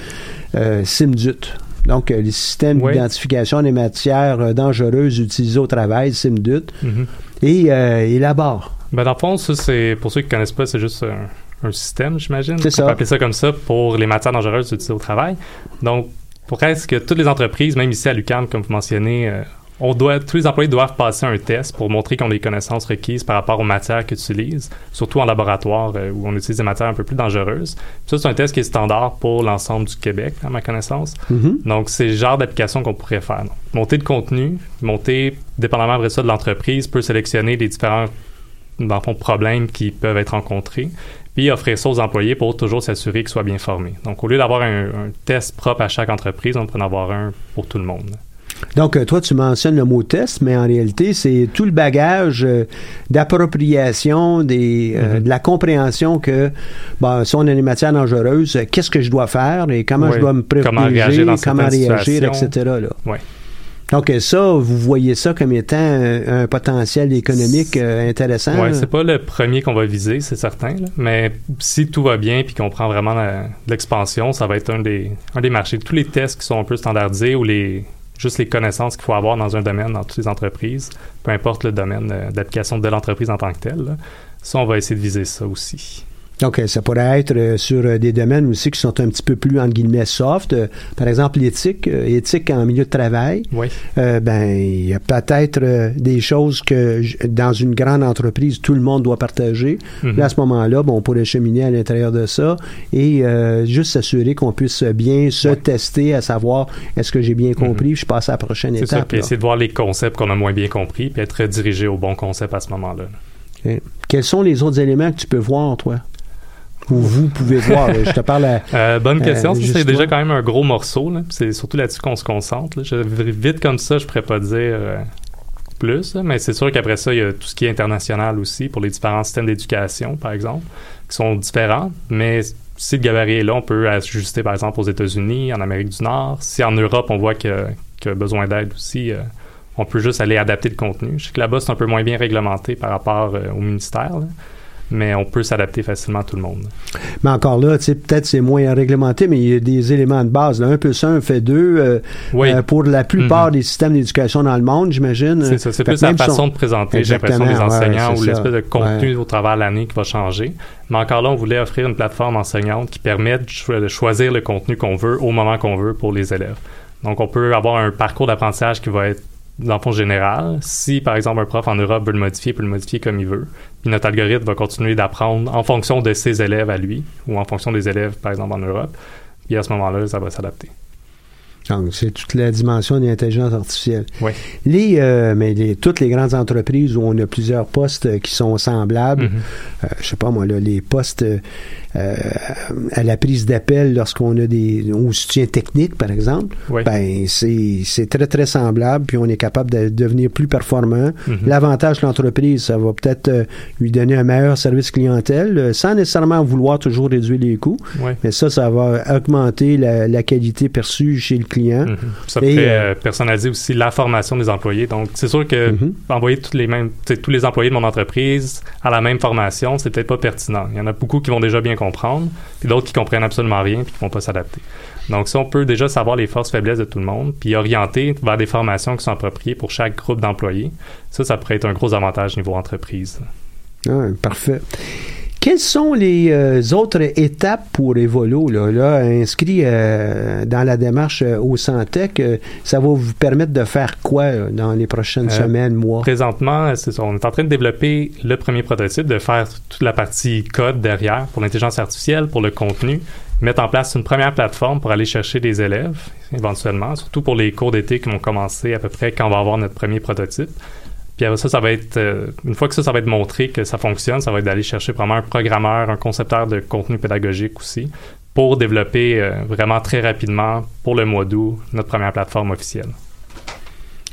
SIMDUT. Donc, les systèmes Oui. d'identification des matières dangereuses utilisées au travail, SIMDUT, Mhm. et euh, élabore. Ben, dans le fond, ça, c'est, pour ceux qui connaissent pas, c'est juste un, un système, j'imagine. C'est On peut appeler ça comme ça pour les matières dangereuses utilisées au travail. Donc, pour presque toutes les entreprises, même ici à l'UQAM, comme vous mentionnez, euh, on doit, tous les employés doivent passer un test pour montrer qu'ils ont les connaissances requises par rapport aux matières qu'ils utilisent, surtout en laboratoire euh, où on utilise des matières un peu plus dangereuses. Puis ça, c'est un test qui est standard pour l'ensemble du Québec, à ma connaissance. Mhm. Donc, c'est le genre d'application qu'on pourrait faire. Donc, monter de contenu, monter, dépendamment après ça de l'entreprise, peut sélectionner les différents dans le fond, problèmes qui peuvent être rencontrés, puis offrir ça aux employés pour toujours s'assurer qu'ils soient bien formés. Donc, au lieu d'avoir un, un test propre à chaque entreprise, on peut en avoir un pour tout le monde. Donc, euh, toi, tu mentionnes le mot test, mais en réalité, c'est tout le bagage euh, d'appropriation, des, euh, Mhm. de la compréhension que, bon, si on a des matières dangereuses, qu'est-ce que je dois faire et comment je Oui. dois me protéger, Comment réagir dans comment réagir, etc. Là. Ouais. Donc, ça, vous voyez ça comme étant un, un potentiel économique euh, intéressant. Là? c'est pas le premier qu'on va viser, c'est certain, là. mais si tout va bien puis qu'on prend vraiment l'expansion, ça va être un des, un des marchés. Tous les tests qui sont un peu standardisés ou les juste les connaissances qu'il faut avoir dans un domaine, dans toutes les entreprises, peu importe le domaine euh, d'application de l'entreprise en tant que telle, là. ça, on va essayer de viser ça aussi. Donc, euh, ça pourrait être euh, sur euh, des domaines aussi qui sont un petit peu plus, entre guillemets, soft. Euh, par exemple, l'éthique, éthique en milieu de travail. Oui. Euh, ben, il y a peut-être des choses que dans une grande entreprise, tout le monde doit partager. Mhm. Là, à ce moment-là, bon, on pourrait cheminer à l'intérieur de ça et euh, juste s'assurer qu'on puisse bien se tester à savoir est-ce que j'ai bien compris, puis je passe à la prochaine C'est ça, étape. puis là. essayer de voir les concepts qu'on a moins bien compris, puis être dirigé au bon concept à ce moment-là. Ok. Quels sont les autres éléments que tu peux voir, toi? Ou vous pouvez voir. Je te parle à... (laughs) Euh, bonne Euh, question. C'est déjà quand même un gros morceau. C'est surtout là-dessus qu'on se concentre. là. Je- vite comme ça, je pourrais pas dire euh, plus. là. Mais c'est sûr qu'après ça, il y a tout ce qui est international aussi pour les différents systèmes d'éducation, par exemple, qui sont différents. Mais si le gabarit est là, on peut ajuster, par exemple, aux États-Unis, en Amérique du Nord. Si en Europe, on voit qu'il y a besoin d'aide aussi, euh, on peut juste aller adapter le contenu. Je sais que là-bas, c'est un peu moins bien réglementé par rapport au ministère. là. Mais on peut s'adapter facilement à tout le monde. Mais encore là, peut-être c'est moins réglementé, mais il y a des éléments de base. Là. Un plus un fait deux. euh, Oui. euh, pour la plupart Mhm. des systèmes d'éducation dans le monde, j'imagine. C'est ça, c'est Fait plus la façon on- de présenter, j'ai l'impression, des ouais, enseignants ou l'espèce de contenu Ouais. au travers de l'année qui va changer. Mais encore là, on voulait offrir une plateforme enseignante qui permet de, cho- de choisir le contenu qu'on veut au moment qu'on veut pour les élèves. Donc, on peut avoir un parcours d'apprentissage qui va être dans le fond général. Si, par exemple, un prof en Europe veut le modifier, il peut le modifier comme il veut. Notre algorithme va continuer d'apprendre en fonction de ses élèves à lui ou en fonction des élèves, par exemple, en Europe. Puis à ce moment-là, ça va s'adapter. Donc, c'est toute la dimension de l'intelligence artificielle. Oui. Les, euh, mais les- toutes les grandes entreprises où on a plusieurs postes qui sont semblables, Mhm. euh, je sais pas moi, là, les postes euh, euh, à la prise d'appel lorsqu'on a des au soutien technique, par exemple, Oui. ben c'est c'est très très semblable, puis on est capable de devenir plus performant. Mhm. L'avantage de l'entreprise, ça va peut-être euh, lui donner un meilleur service clientèle, sans nécessairement vouloir toujours réduire les coûts, Oui. mais ça, ça va augmenter la, la qualité perçue chez le client. Mhm. Ça Et, pourrait euh, euh, personnaliser aussi la formation des employés. Donc, c'est sûr que Mhm. envoyer tous les mêmes, tous les employés de mon entreprise à la même formation, c'est peut-être pas pertinent. Il y en a beaucoup qui vont déjà bien comprendre, puis d'autres qui comprennent absolument rien, puis qui vont pas s'adapter. Donc, si on peut déjà savoir les forces faiblesses de tout le monde, puis orienter vers des formations qui sont appropriées pour chaque groupe d'employés, ça, ça pourrait être un gros avantage niveau entreprise. Ah, parfait. Quelles sont les euh, autres étapes pour Evolo? Là, là inscrit euh, dans la démarche euh, au Santec, ça va vous permettre de faire quoi là, dans les prochaines semaines, mois? Présentement, ça, on est en train de développer le premier prototype, de faire toute la partie code derrière pour l'intelligence artificielle, pour le contenu, mettre en place une première plateforme pour aller chercher des élèves, éventuellement, surtout pour les cours d'été qui vont commencer à peu près quand on va avoir notre premier prototype. Puis après ça, ça va être, euh, une fois que ça, ça va être montré que ça fonctionne, ça va être d'aller chercher vraiment un programmeur, un concepteur de contenu pédagogique aussi, pour développer euh, vraiment très rapidement, pour le mois d'août, notre première plateforme officielle.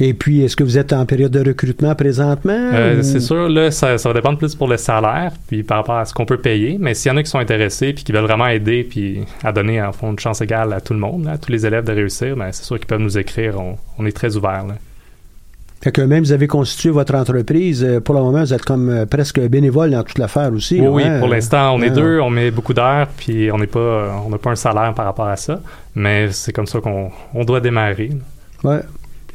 Et puis, est-ce que vous êtes en période de recrutement présentement? Euh, ou- C'est sûr, là, ça, ça va dépendre plus pour le salaire, puis par rapport à ce qu'on peut payer. Mais s'il y en a qui sont intéressés, puis qui veulent vraiment aider, puis à donner en fond une chance égale à tout le monde, là, à tous les élèves de réussir, ben, c'est sûr qu'ils peuvent nous écrire. On, on est très ouverts. là. Fait que même vous avez constitué votre entreprise, euh, pour le moment, vous êtes comme euh, presque bénévole dans toute l'affaire aussi. Oui, oui, hein? pour l'instant, on est Ah. deux, on met beaucoup d'heures, puis on n'est pas, on n'a pas un salaire par rapport à ça. Mais c'est comme ça qu'on on doit démarrer. Ouais.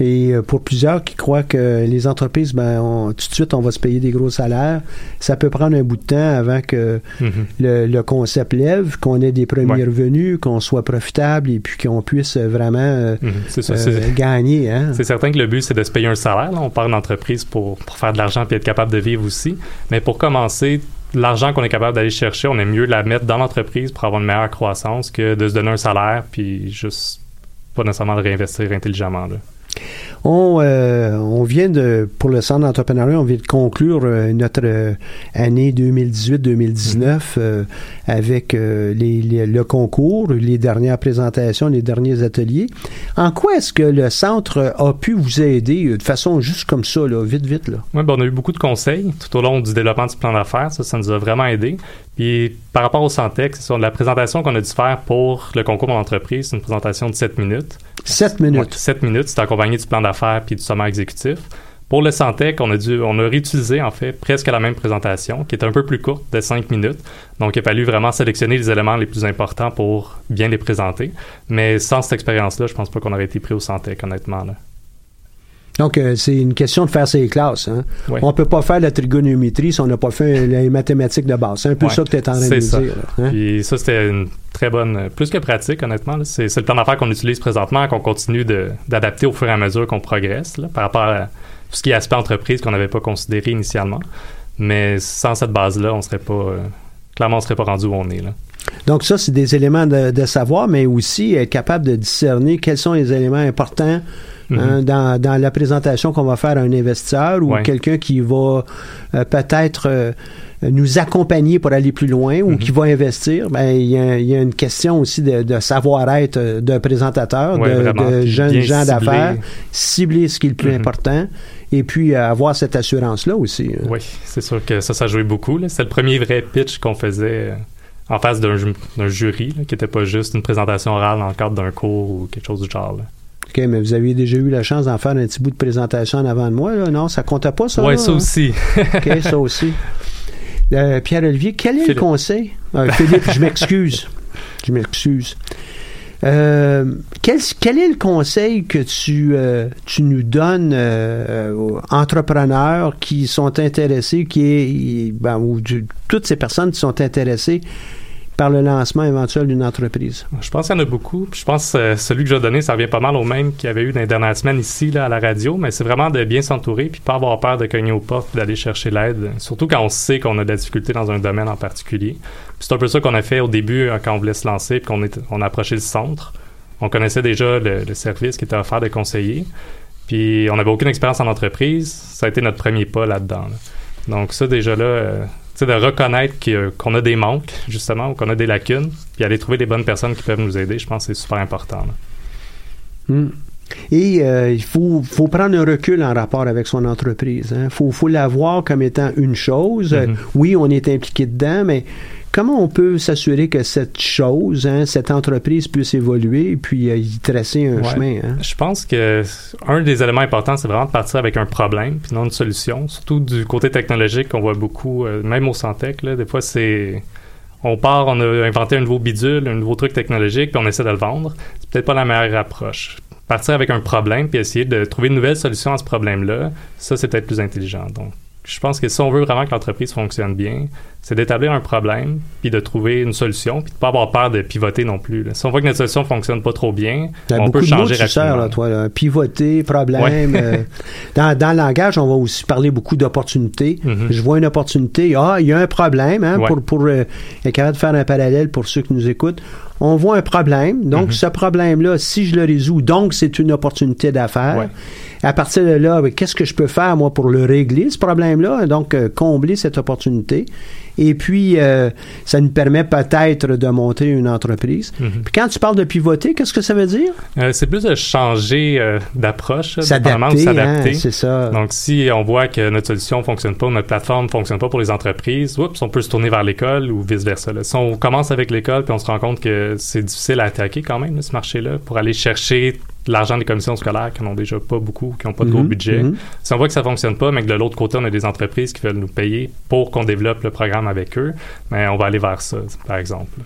Et euh, pour plusieurs qui croient que les entreprises, ben, on- tout de suite, on va se payer des gros salaires, ça peut prendre un bout de temps avant que Mhm. le, le concept lève, qu'on ait des premiers Ouais. revenus, qu'on soit profitable et puis qu'on puisse vraiment euh, Mhm. Euh, gagner. Hein? C'est certain que le but, c'est de se payer un salaire. là. On part d'entreprise pour, pour faire de l'argent puis être capable de vivre aussi. Mais pour commencer, l'argent qu'on est capable d'aller chercher, on aime mieux la mettre dans l'entreprise pour avoir une meilleure croissance que de se donner un salaire puis juste pas nécessairement le réinvestir intelligemment. là. On, euh, on vient de, pour le centre d'entrepreneuriat, on vient de conclure euh, notre euh, année 2018-2019 euh, avec euh, les- les- le concours, les dernières présentations, les derniers ateliers. En quoi est-ce que le centre a pu vous aider de façon juste comme ça, vite, vite, là? Ouais, ben, on a eu beaucoup de conseils tout au long du développement du plan d'affaires. Ça, ça nous a vraiment aidé. Puis par rapport au Santec, c'est ça, la présentation qu'on a dû faire pour le concours Mon entreprise, c'est une présentation de 7 minutes. Sept minutes. Ouais, 7 minutes, c'est accompagné du plan d'affaires puis du sommaire exécutif. Pour le Santec, on a dû, on a réutilisé en fait presque la même présentation, qui est un peu plus courte, de 5 minutes. Donc, il a fallu vraiment sélectionner les éléments les plus importants pour bien les présenter. Mais sans cette expérience-là, je pense pas qu'on aurait été pris au Santec, honnêtement. Là. Donc, euh, c'est une question de faire ses classes. Hein. On peut pas faire la trigonométrie si on n'a pas fait les mathématiques de base. C'est un peu ça que tu es en train de ça. dire. hein. Puis ça, c'était une très bonne, plus que pratique, honnêtement. C'est le plan d'affaires qu'on utilise présentement, qu'on continue d'adapter au fur et à mesure qu'on progresse, là, par rapport à tout ce qui est aspect entreprise qu'on n'avait pas considéré initialement. Mais sans cette base-là, on serait pas, euh, clairement, on serait pas rendu où on est. Là. Donc, ça, c'est des éléments de, de savoir, mais aussi être capable de discerner quels sont les éléments importants hein, dans, dans la présentation qu'on va faire à un investisseur ou Mhm. Ouais. quelqu'un qui va euh, peut-être euh, nous accompagner pour aller plus loin ou Mhm. qui va investir. Ben, il y, a, il y a une question aussi de, de savoir-être d'un présentateur, Ouais, de, vraiment. de Puis jeunes gens d'affaires, cibler ce qui est le plus Mhm. important et puis avoir cette assurance-là aussi. hein. Oui, c'est sûr que ça, ça jouait beaucoup. C'est le premier vrai pitch qu'on faisait euh, en face d'un ju- d'un jury, là, qui n'était pas juste une présentation orale dans le cadre d'un cours ou quelque chose du genre. là. OK, mais vous aviez déjà eu la chance d'en faire un petit bout de présentation en avant de moi, là? Non, ça comptait pas, ça? ouais, là, ça hein? aussi. OK, ça (laughs) aussi. Euh, Pierre-Olivier, quel est le conseil? Euh, Philippe, je m'excuse. Je m'excuse. Euh, quel, quel est le conseil que tu, euh, tu nous donnes euh, aux entrepreneurs qui sont intéressés, qui est, ben, ou du- toutes ces personnes qui sont intéressées par le lancement éventuel d'une entreprise? Je pense qu'il y en a beaucoup. Je pense que euh, celui que je vais donner, ça revient pas mal au même qu'il y avait eu dans les dernières semaines ici à la radio, mais c'est vraiment de bien s'entourer puis pas avoir peur de cogner aux portes, d'aller chercher l'aide, surtout quand on sait qu'on a de la difficulté dans un domaine en particulier. C'est un peu ça qu'on a fait au début euh, quand on voulait se lancer puis qu'on a approché le centre. On connaissait déjà le, service qui était offert de conseiller. Puis on n'avait aucune expérience en entreprise. Ça a été notre premier pas là-dedans. là. Donc ça déjà là, euh, sais, de reconnaître a- qu'on a des manques justement ou qu'on a des lacunes, puis aller trouver des bonnes personnes qui peuvent nous aider, je pense que c'est super important. Hmm. Et euh, il faut, faut prendre un recul en rapport avec son entreprise. Il faut, faut la voir comme étant une chose. Euh, Mhm. oui, on est impliqué dedans, mais comment on peut s'assurer que cette chose, hein, cette entreprise puisse évoluer et puis euh, y tracer un Ouais. chemin? hein? Je pense que un des éléments importants, c'est vraiment de partir avec un problème, puis non une solution. Surtout du côté technologique, on voit beaucoup, euh, même au Santec, là, des fois c'est... On part, on a inventé un nouveau bidule, un nouveau truc technologique, puis on essaie de le vendre. C'est peut-être pas la meilleure approche. Partir avec un problème, puis essayer de trouver une nouvelle solution à ce problème-là, ça, c'est peut-être plus intelligent. Donc, je pense que si on veut vraiment que l'entreprise fonctionne bien, c'est d'établir un problème, puis de trouver une solution, puis de pas avoir peur de pivoter non plus. là. Si on voit que notre solution fonctionne pas trop bien, on beaucoup peut de mots changer sers, rapidement. là, toi. là. Pivoter, problème. Ouais. euh, (laughs) dans, dans le langage, on va aussi parler beaucoup d'opportunités. Mhm. Je vois une opportunité. Ah, il y a un problème. Hein, Ouais. Pour, pour euh, être capable de faire un parallèle pour ceux qui nous écoutent. On voit un problème. Donc, Mhm. ce problème-là, si je le résous, donc c'est une opportunité d'affaires. Ouais. À partir de là, qu'est-ce que je peux faire, moi, pour le régler, ce problème-là? Donc, euh, combler cette opportunité. Et puis, euh, ça nous permet peut-être de monter une entreprise. Mhm. Puis quand tu parles de pivoter, qu'est-ce que ça veut dire? Euh, c'est plus de changer euh, d'approche, S'adapter, dépendamment de s'adapter. hein, c'est ça. Donc, si on voit que notre solution fonctionne pas, notre plateforme fonctionne pas pour les entreprises, oups, on peut se tourner vers l'école ou vice-versa. Si on commence avec l'école puis on se rend compte que c'est difficile à attaquer quand même, ce marché-là, pour aller chercher de l'argent des commissions scolaires qui n'ont déjà pas beaucoup, qui n'ont pas de gros Mhm, budget. mhm. Si on voit que ça fonctionne pas, mais que de l'autre côté, on a des entreprises qui veulent nous payer pour qu'on développe le programme avec eux, mais on va aller vers ça, par exemple.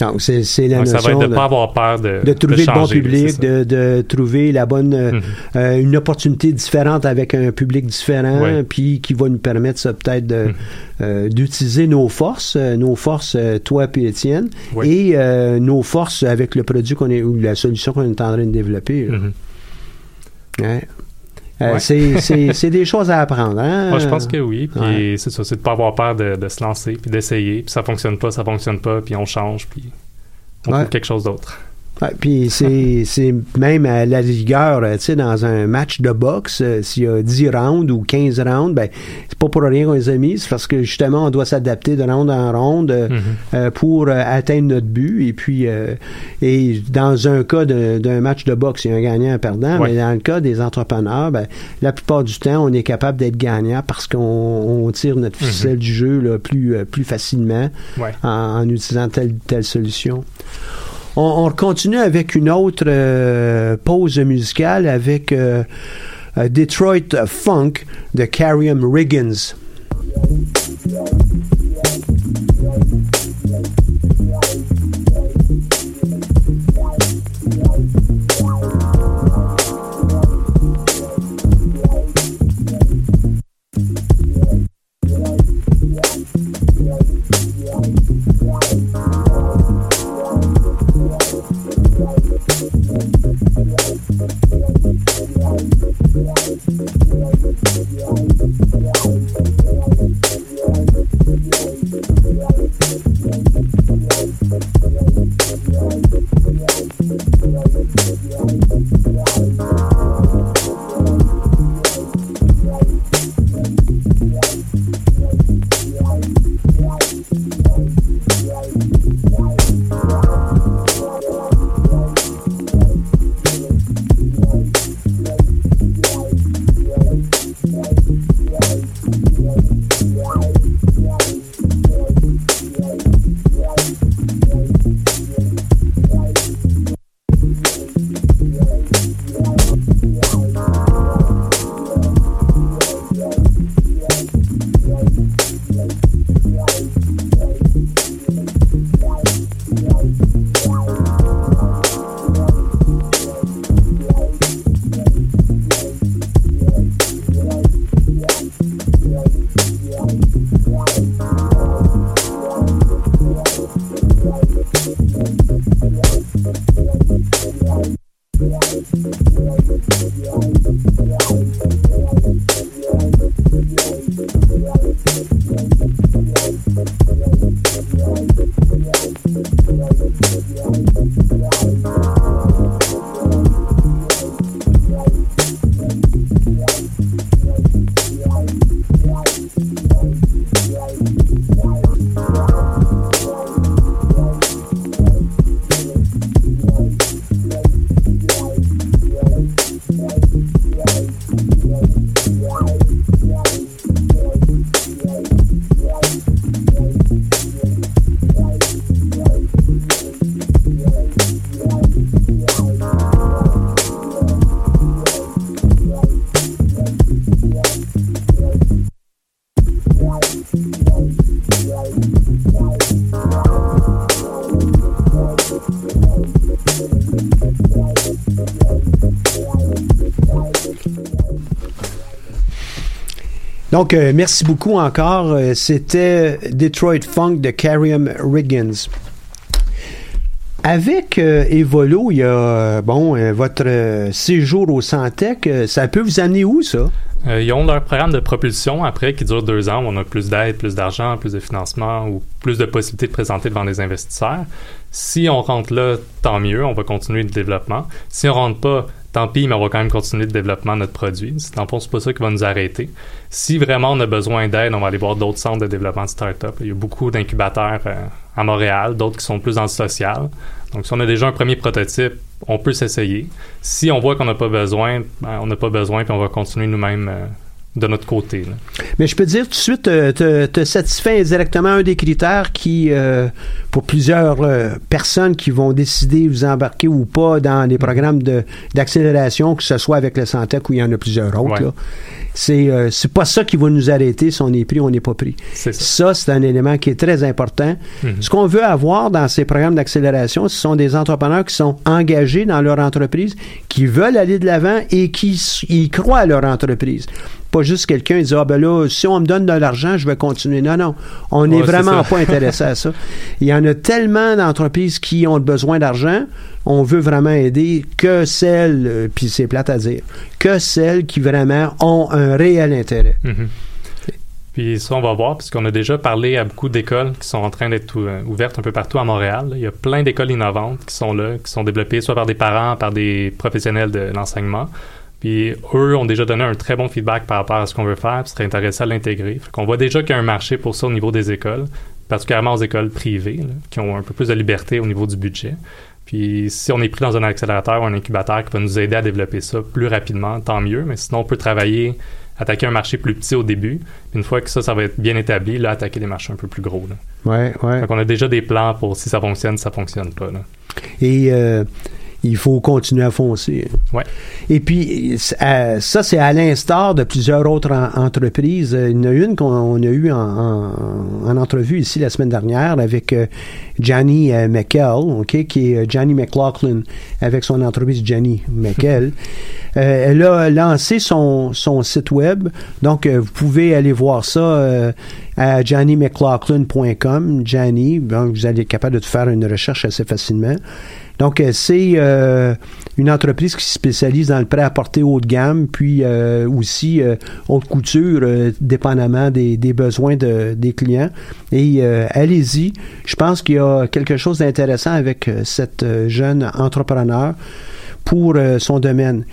Donc, c'est, la Donc, ça va notion être de ne pas avoir peur de, de trouver le bon public, de, de trouver la bonne, euh, Mhm. euh, une opportunité différente avec un public différent, puis qui va nous permettre ça peut-être de, Mhm. euh, d'utiliser nos forces, nos forces, toi puis Étienne, et euh, nos forces avec le produit qu'on est, ou la solution qu'on est en train de développer. Ouais. Euh, Ouais. c'est, des choses à apprendre. Hein? Moi, je pense que oui. Puis Ouais. c'est ça, c'est de pas avoir peur de, de se lancer, puis d'essayer. Puis ça fonctionne pas, ça fonctionne pas, puis on change, puis on trouve quelque chose d'autre. Ouais, puis c'est, c'est même à la rigueur, tu sais, dans un match de boxe, euh, s'il y a 10 rounds ou 15 rounds, ben, c'est pas pour rien qu'on les a mis, c'est parce que justement, on doit s'adapter de ronde en ronde euh, Mhm. euh, pour euh, atteindre notre but. Et puis, euh, et dans un cas d'un, match de boxe, il y a un gagnant et un perdant, Ouais. mais dans le cas des entrepreneurs, ben, la plupart du temps, on est capable d'être gagnant parce qu'on on tire notre ficelle du jeu là, plus, plus facilement Ouais. en, en utilisant telle telle solution. On, continue avec une autre euh, pause musicale avec euh, euh, Detroit Funk de Carrium Riggins. Donc, euh, merci beaucoup encore. Euh, C'était Detroit Funk de Carium Riggins. Avec euh, Evolo, il y a bon votre séjour au Santec. ça peut vous amener où ça? Ils ont leur programme de propulsion après qui dure deux ans. On a plus d'aide, plus d'argent, plus de financement ou plus de possibilités de présenter devant des investisseurs. Si on rentre là, tant mieux, on va continuer le développement. Si on rentre pas, tant pis, mais on va quand même continuer le développement de notre produit. C'est pas ça qui va nous arrêter. Si vraiment on a besoin d'aide, on va aller voir d'autres centres de développement de start-up. Il y a beaucoup d'incubateurs euh, à Montréal, d'autres qui sont plus dans le social. Donc, si on a déjà un premier prototype, on peut s'essayer. Si on voit qu'on n'a pas besoin, ben, on n'a pas besoin, puis on va continuer nous-mêmes euh, de notre côté. là. Mais je peux te dire tout de suite, euh, te, te satisfait directement un des critères qui, euh, pour plusieurs euh, personnes qui vont décider de vous embarquer ou pas dans Mm. les programmes de- d'accélération, que ce soit avec le Santec ou il y en a plusieurs autres, Ouais. là, c'est euh, c'est pas ça qui va nous arrêter si on est pris ou on n'est pas pris. C'est ça. Ça, c'est un élément qui est très important. Mhm. Ce qu'on veut avoir dans ces programmes d'accélération, ce sont des entrepreneurs qui sont engagés dans leur entreprise, qui veulent aller de l'avant et qui ils croient à leur entreprise. Pas juste quelqu'un qui dit Ah ben là, si on me donne de l'argent, je vais continuer. Non, non. On n'est Ouais, vraiment pas (laughs) intéressé à ça. Il y en a tellement d'entreprises qui ont besoin d'argent. On veut vraiment aider que celles, euh, puis c'est plate à dire, que celles qui vraiment ont un réel intérêt. Mhm. Puis ça, on va voir, puisqu'on a déjà parlé à beaucoup d'écoles qui sont en train d'être euh, ouvertes un peu partout à Montréal. Il y a plein d'écoles innovantes qui sont là, qui sont développées soit par des parents, par des professionnels de l'enseignement. Puis eux ont déjà donné un très bon feedback par rapport à ce qu'on veut faire, puis seraient intéressés à l'intégrer. Qu'on voit déjà qu'il y a un marché pour ça au niveau des écoles, particulièrement aux écoles privées, qui ont un peu plus de liberté au niveau du budget. Puis si on est pris dans un accélérateur ou un incubateur qui va nous aider à développer ça plus rapidement, tant mieux. Mais sinon, on peut travailler, attaquer un marché plus petit au début. Puis une fois que ça, ça va être bien établi, là, attaquer des marchés un peu plus gros. Là. Ouais, ouais. Donc on a déjà des plans pour si ça fonctionne, si ça fonctionne pas. Là. Et euh, il faut continuer à foncer. Ouais. Et puis, euh, ça, c'est à l'instar de plusieurs autres en- entreprises. Euh, Il y en a une qu'on on a eue en, en- en entrevue ici la semaine dernière avec euh, Johnny euh, McKell, OK, qui est euh, Johnny McLaughlin avec son entreprise Johnny McKell. (laughs) Euh, elle a lancé son, son site web, donc vous pouvez aller voir ça à jannymclaughlin.com. Janny, donc vous allez être capable de faire une recherche assez facilement. Donc, euh, c'est euh, une entreprise qui se spécialise dans le prêt-à-porter haut de gamme, puis euh, aussi haute couture, dépendamment des, des besoins de, des clients. Et allez-y, je pense qu'il y a quelque chose d'intéressant avec cette jeune entrepreneur pour son domaine.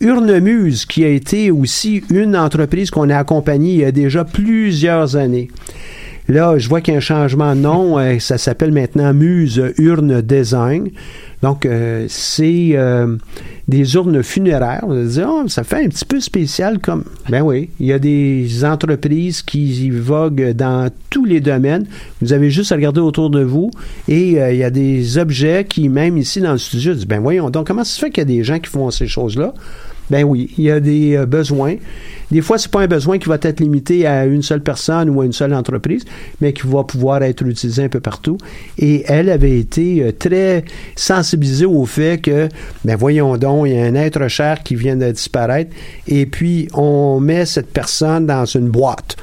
Urnemuse, qui a été aussi une entreprise qu'on a accompagnée il y a déjà plusieurs années. Là, je vois qu'il y a un changement de nom. ça s'appelle maintenant Muse Urne Design. Donc, euh, c'est euh, des urnes funéraires. Oh, ça fait un petit peu spécial comme... Ben oui, il y a des entreprises qui voguent dans tous les domaines. Vous avez juste à regarder autour de vous et euh, il y a des objets qui, même ici dans le studio, disent, ben voyons donc, comment ça se fait qu'il y a des gens qui font ces choses-là? Ben oui, il y a des euh, besoins. Des fois, c'est pas un besoin qui va être limité à une seule personne ou à une seule entreprise, mais qui va pouvoir être utilisé un peu partout. Et elle avait été euh, très sensibilisée au fait que, ben voyons donc, il y a un être cher qui vient de disparaître, et puis on met cette personne dans une boîte.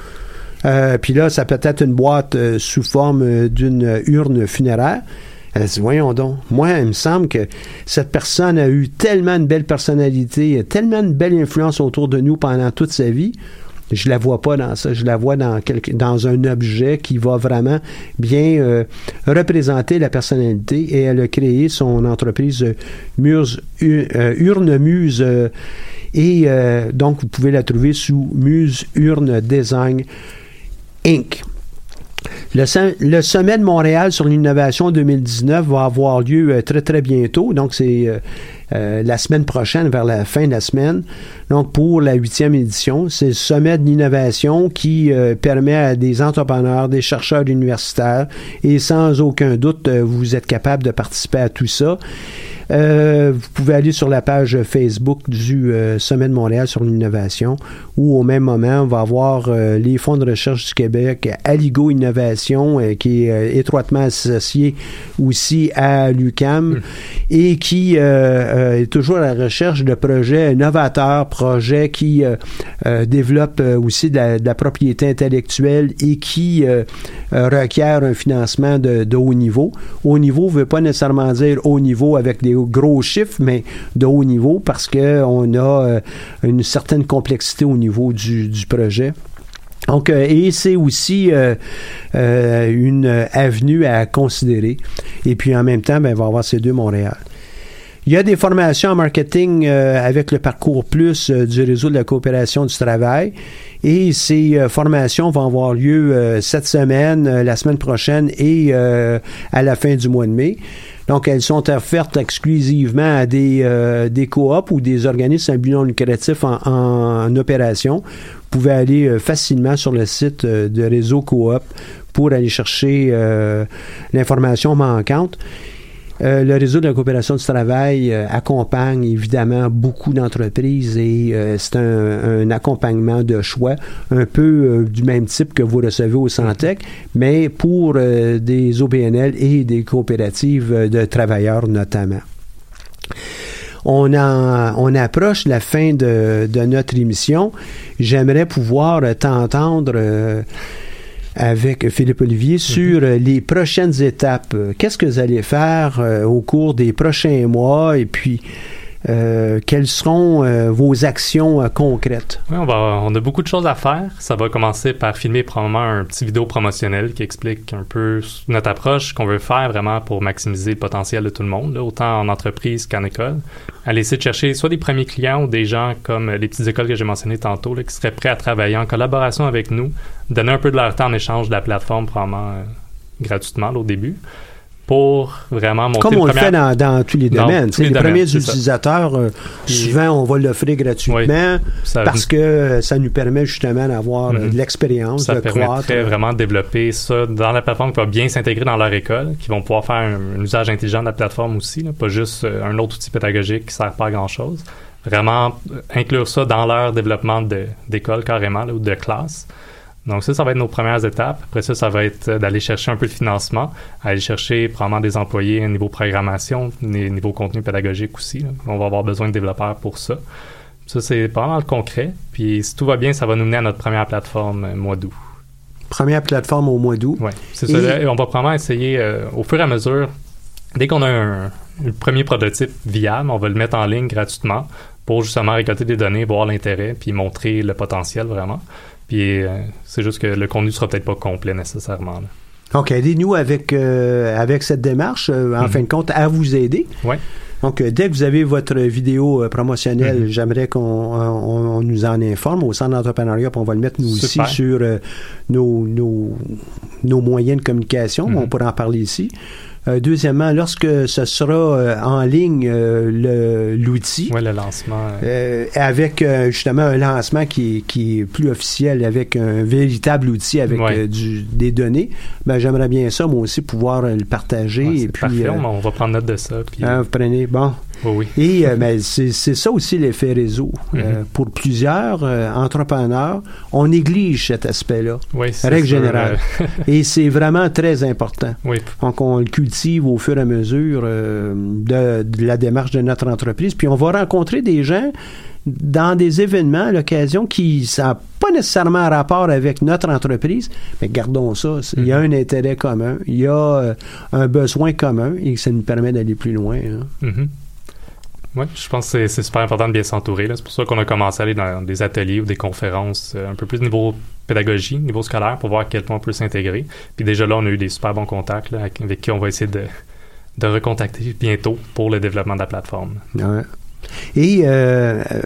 Euh, puis là, ça peut être une boîte sous forme d'une urne funéraire. Elle dit, voyons donc, moi, il me semble que cette personne a eu tellement de belle personnalité, tellement de belle influence autour de nous pendant toute sa vie. Je la vois pas dans ça. Je la vois dans, quelque, dans un objet qui va vraiment bien euh, représenter la personnalité. Et elle a créé son entreprise euh, Muse, euh, Urne Muse. et donc, vous pouvez la trouver sous Muse Urne Design Inc. Le, sommet de Montréal sur l'innovation 2019 va avoir lieu euh, très très bientôt. Donc c'est euh, euh, la semaine prochaine, vers la fin de la semaine. Donc pour la huitième édition, c'est le sommet de l'innovation qui permet à des entrepreneurs, des chercheurs universitaires et sans aucun doute vous êtes capable de participer à tout ça. Euh, vous pouvez aller sur la page Facebook du euh, Sommet de Montréal sur l'innovation, où au même moment, on va avoir euh, les fonds de recherche du Québec, Aligo Innovation, qui est étroitement associé aussi à l'UCAM, hmm. et qui est toujours à la recherche de projets novateurs, projets qui développent aussi de la, propriété intellectuelle et qui requièrent un financement de, de haut niveau. Haut niveau ne veut pas nécessairement dire haut niveau avec des gros chiffres, mais de haut niveau parce qu'on a euh, une certaine complexité au niveau du, projet. Donc, euh, et c'est aussi euh, une avenue à considérer. Et puis en même temps, ben, il va y avoir ces deux Montréal. Il y a des formations en marketing avec le parcours plus du réseau de la coopération du travail. Et ces formations vont avoir lieu cette semaine, la semaine prochaine et à la fin du mois de mai. Donc, elles sont offertes exclusivement à des, euh, des coops ou des organismes à but non lucratif en, opération. Vous pouvez aller euh, facilement sur le site euh, de Réseau Coop pour aller chercher l'information manquante. Euh, le réseau de la coopération du travail euh, accompagne évidemment beaucoup d'entreprises et euh, c'est un, accompagnement de choix un peu du même type que vous recevez au Santec, mais pour des OBNL et des coopératives de travailleurs notamment. On, on approche la fin de, de notre émission. J'aimerais pouvoir t'entendre avec Philippe Olivier sur mhm. les prochaines étapes. Qu'est-ce que vous allez faire euh, au cours des prochains mois? Et puis euh, quelles seront euh, vos actions concrètes? Oui, on, a beaucoup de choses à faire. Ça va commencer par filmer probablement un petit vidéo promotionnel qui explique un peu notre approche qu'on veut faire vraiment pour maximiser le potentiel de tout le monde, autant en entreprise qu'en école. Aller essayer de chercher soit des premiers clients ou des gens comme les petites écoles que j'ai mentionnées tantôt qui seraient prêts à travailler en collaboration avec nous donner un peu de leur temps en échange de la plateforme, probablement euh, gratuitement au début, pour vraiment monter Comme on le fait dans, tous les domaines. les, premiers utilisateurs, euh, souvent, on va l'offrir gratuitement parce que ça nous permet justement d'avoir euh, mhm. de l'expérience, de croître. Ça vraiment de développer ça dans la plateforme qui va bien s'intégrer dans leur école, qui vont pouvoir faire un, usage intelligent de la plateforme aussi, pas juste un autre outil pédagogique qui ne sert pas à grand-chose. Vraiment inclure ça dans leur développement d'école carrément ou de classe. Donc ça, ça va être nos premières étapes. Après ça, ça va être euh, d'aller chercher un peu de financement, aller chercher probablement des employés au niveau programmation, niveau contenu pédagogique aussi. On va avoir besoin de développeurs pour ça. Ça, c'est mal le concret. Puis si tout va bien, ça va nous mener à notre première plateforme euh, mois d'août. Première plateforme au mois d'août. Oui, c'est ça. Et- On va probablement essayer, euh, au fur et à mesure, dès qu'on a un, un premier prototype viable, on va le mettre en ligne gratuitement pour justement récolter des données, voir l'intérêt, puis montrer le potentiel vraiment. Puis euh, c'est juste que le contenu sera peut-être pas complet nécessairement. là. Donc, aidez-nous avec, euh, avec cette démarche, euh, en Mhm. fin de compte, à vous aider. Ouais. Donc, dès que vous avez votre vidéo promotionnelle, Mhm. j'aimerais qu'on on, on nous en informe au centre d'entrepreneuriat, on va le mettre nous Super. aussi sur nos, nos, nos moyens de communication. Mhm. On pourra en parler ici. Euh, deuxièmement, lorsque ce sera euh, en ligne, euh, le- l'outil, Ouais, le lancement. avec justement un lancement qui est, qui est plus officiel, avec un véritable outil avec Ouais. du, des données, ben, j'aimerais bien ça, moi aussi, pouvoir le partager. ouais, et puis, parfait, on, on va prendre note de ça. Puis, hein, vous prenez, bon. Oui, oui. Et euh, ben, c'est ça aussi l'effet réseau. Euh, Mhm. pour plusieurs euh, entrepreneurs, on néglige cet aspect-là, Oui, c'est règle générale. et c'est vraiment très important. oui, Donc, on le cultive au fur et à mesure de, de la démarche de notre entreprise. Puis, on va rencontrer des gens dans des événements à l'occasion qui n'ont pas nécessairement rapport avec notre entreprise, mais gardons ça. Il y a un intérêt commun, il y a un besoin commun et ça nous permet d'aller plus loin. hein. Mhm. Ouais, je pense que c'est- super important de bien s'entourer. C'est pour ça qu'on a commencé à aller dans des ateliers ou des conférences euh, un peu plus niveau pédagogie, niveau scolaire, pour voir à quel point on peut s'intégrer. Puis déjà là, on a eu des super bons contacts avec, qui on va essayer de, de recontacter bientôt pour le développement de la plateforme. Ouais. Et euh, euh,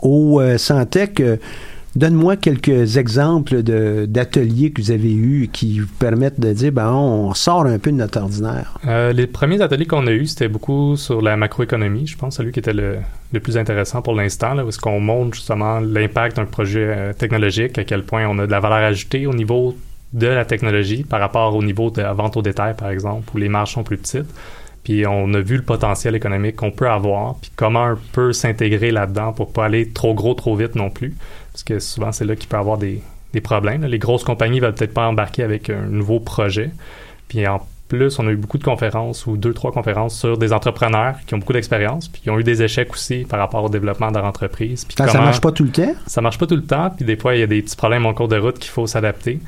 au Santec, donne-moi quelques exemples d'ateliers que vous avez eus qui vous permettent de dire, ben, on sort un peu de notre ordinaire. Euh, les premiers ateliers qu'on a eus, c'était beaucoup sur la macroéconomie, je pense, celui qui était le, le plus intéressant pour l'instant, est-ce qu'on montre justement l'impact d'un projet euh, technologique, à quel point on a de la valeur ajoutée au niveau de la technologie par rapport au niveau de la vente au détail, par exemple, où les marges sont plus petites. Puis on a vu le potentiel économique qu'on peut avoir, puis comment on peut s'intégrer là-dedans pour pas aller trop gros, trop vite non plus. Parce que souvent, c'est là qu'il peut y avoir des, des problèmes. là. Les grosses compagnies veulent peut-être pas embarquer avec un nouveau projet. Puis en plus, on a eu beaucoup de conférences ou deux, trois conférences sur des entrepreneurs qui ont beaucoup d'expérience, puis qui ont eu des échecs aussi par rapport au développement de leur entreprise. Puis ça comment- marche pas tout le temps? Ça marche pas tout le temps, puis des fois, il y a des petits problèmes en cours de route qu'il faut s'adapter.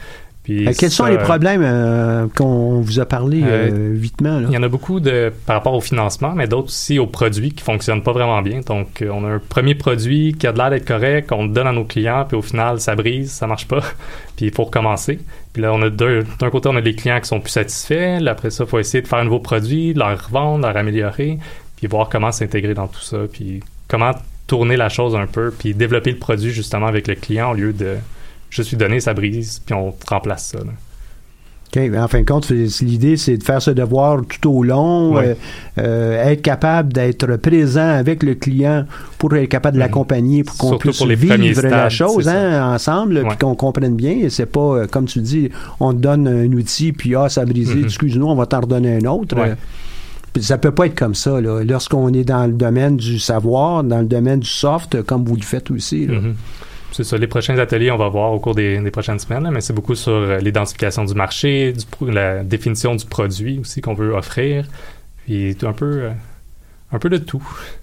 Puis Euh, quels sont les problèmes euh, qu'on vous a parlé euh, Euh, vitement? Là? il y en a beaucoup de, par rapport au financement, mais d'autres aussi aux produits qui fonctionnent pas vraiment bien. Donc, euh, on a un premier produit qui a de l'air d'être correct, on le donne à nos clients, puis au final, ça brise, ça marche pas, (laughs) puis il faut recommencer. Puis là, on a d'un côté, on a des clients qui sont plus satisfaits. Là, après ça, il faut essayer de faire un nouveau produit, de leur revendre, leur améliorer, puis voir comment s'intégrer dans tout ça, puis comment tourner la chose un peu, puis développer le produit justement avec le client au lieu de juste lui donner, ça brise, puis on remplace ça. là. OK. En fin de compte, l'idée, c'est de faire ce devoir tout au long, euh, euh, être capable d'être présent avec le client pour être capable de Mhm. l'accompagner pour qu'on puisse pour les vivre la chose hein, ensemble, puis qu'on comprenne bien. Et C'est pas, euh, comme tu dis, on te donne un outil, puis ah, ça a brisé, Mhm. excuse-nous, on va t'en redonner un autre. Euh, puis ça peut pas être comme ça. Lorsqu'on est dans le domaine du savoir, dans le domaine du soft, comme vous le faites aussi. là. Mhm. C'est ça. Les prochains ateliers, on va voir au cours des, prochaines semaines, mais c'est beaucoup sur euh, l'identification du marché, la définition du produit aussi qu'on veut offrir, puis un peu, euh, un peu de tout.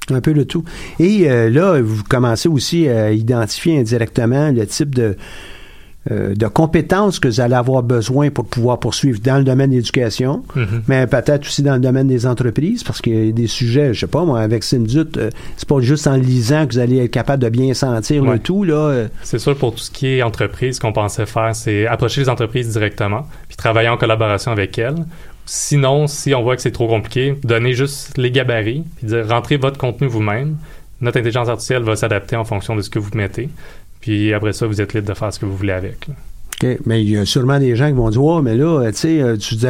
Un peu de tout. Et euh, là, vous commencez aussi à identifier indirectement le type de, euh, de compétences que vous allez avoir besoin pour pouvoir poursuivre dans le domaine de l'éducation, Mhm. mais peut-être aussi dans le domaine des entreprises, parce qu'il y a des sujets, je sais pas, moi, avec Simdut, euh, c'est pas juste en lisant que vous allez être capable de bien sentir le Ouais. tout, là. euh, C'est sûr, pour tout ce qui est entreprise, ce qu'on pensait faire, c'est approcher les entreprises directement, puis travailler en collaboration avec elles. Sinon, si on voit que c'est trop compliqué, donner juste les gabarits, puis dire rentrez votre contenu vous-même. Notre intelligence artificielle va s'adapter en fonction de ce que vous mettez. Puis après ça, vous êtes libre de faire ce que vous voulez avec. là. OK. Mais il y a sûrement des gens qui vont dire Ouais, mais là, tu sais, euh, vous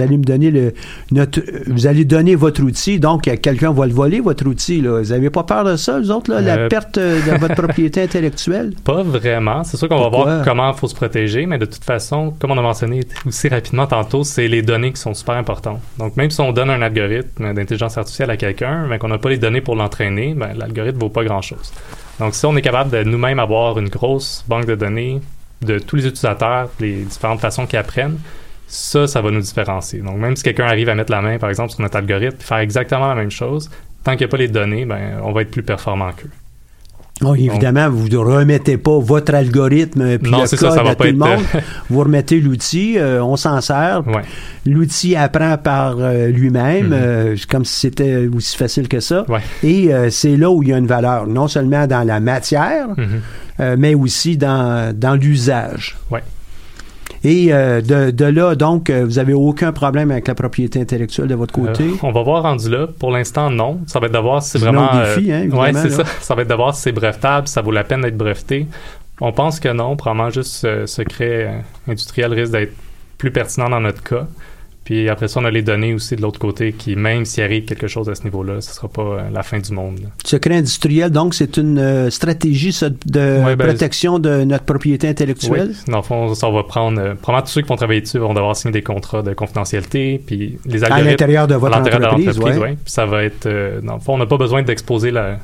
allez, me donner le. Notre, vous allez donner votre outil, donc euh, quelqu'un va le voler, votre outil. Là. Vous n'avez pas peur de ça, vous autres, là, la Euh, perte de (laughs) votre propriété intellectuelle? Pas vraiment. C'est sûr qu'on va voir comment il faut se protéger, mais de toute façon, comme on a mentionné aussi rapidement tantôt, c'est les données qui sont super importantes. Donc, même si on donne un algorithme d'intelligence artificielle à quelqu'un, mais qu'on n'a pas les données pour l'entraîner, ben, l'algorithme vaut pas grand-chose. Donc, si on est capable de nous-mêmes avoir une grosse banque de données de tous les utilisateurs, les différentes façons qu'ils apprennent, ça, ça va nous différencier. Donc, même si quelqu'un arrive à mettre la main, par exemple, sur notre algorithme, faire exactement la même chose, tant qu'il n'y a pas les données, ben, on va être plus performant qu'eux. Oh, évidemment, vous ne remettez pas votre algorithme puis Non, le code ça, ça va à tout le être- monde. (laughs) vous remettez l'outil, euh, on s'en sert. Ouais. L'outil apprend par euh, lui-même, Mhm. euh, comme si c'était aussi facile que ça. Ouais. Et euh, c'est là où il y a une valeur, non seulement dans la matière, Mhm. euh, mais aussi dans, dans l'usage. Ouais. Et euh, de, de là, donc, euh, vous n'avez aucun problème avec la propriété intellectuelle de votre côté. Euh, on va voir rendu là. Pour l'instant, non. Ça va être de voir si vraiment. défi, hein, ouais, c'est ça. (laughs) Ça va être de voir si c'est brevetable, si ça vaut la peine d'être breveté. On pense que non. Probablement juste ce secret industriel risque d'être plus pertinent dans notre cas. Puis après ça, on a les données aussi de l'autre côté qui, même s'il arrive quelque chose à ce niveau-là, ce sera pas euh, la fin du monde. là. Secret industriel, donc, c'est une euh, stratégie ça, de Ouais, ben, protection de notre propriété intellectuelle? Oui, dans le fond, ça, on va prendre. euh, probablement tous ceux qui vont travailler dessus vont devoir signer des contrats de confidentialité. Puis les À algorithmes. l'intérieur de à votre l'intérieur de entreprise, l'entreprise, ouais. ouais. Puis ça va être. euh, dans le fond, on n'a pas besoin d'exposer la-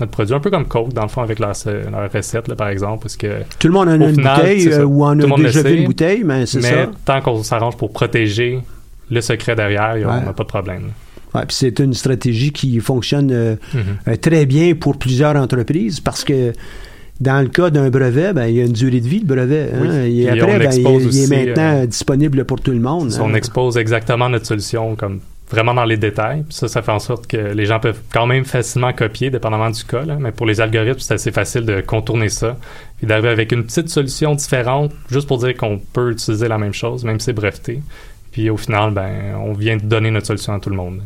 notre produit, un peu comme Coke, dans le fond, avec leur, leur recette, là, par exemple, parce que. Tout le monde en a une final, bouteille euh, ou en le a déjà le vu une bouteille, mais c'est Mais ça. tant qu'on s'arrange pour protéger le secret derrière, Ouais. on n'a pas de problème. Ouais, puis c'est une stratégie qui fonctionne euh, Mhm. euh, très bien pour plusieurs entreprises parce que dans le cas d'un brevet, ben, il y a une durée de vie, le brevet. hein. Oui. Et Puis après, on ben, il, est maintenant euh, disponible pour tout le monde. Si hein. On expose exactement notre solution comme vraiment dans les détails. Ça, ça fait en sorte que les gens peuvent quand même facilement copier, dépendamment du cas. là. Mais pour les algorithmes, c'est assez facile de contourner ça. Puis d'arriver avec une petite solution différente, juste pour dire qu'on peut utiliser la même chose, même si c'est breveté. Puis au final, ben, on vient de donner notre solution à tout le monde.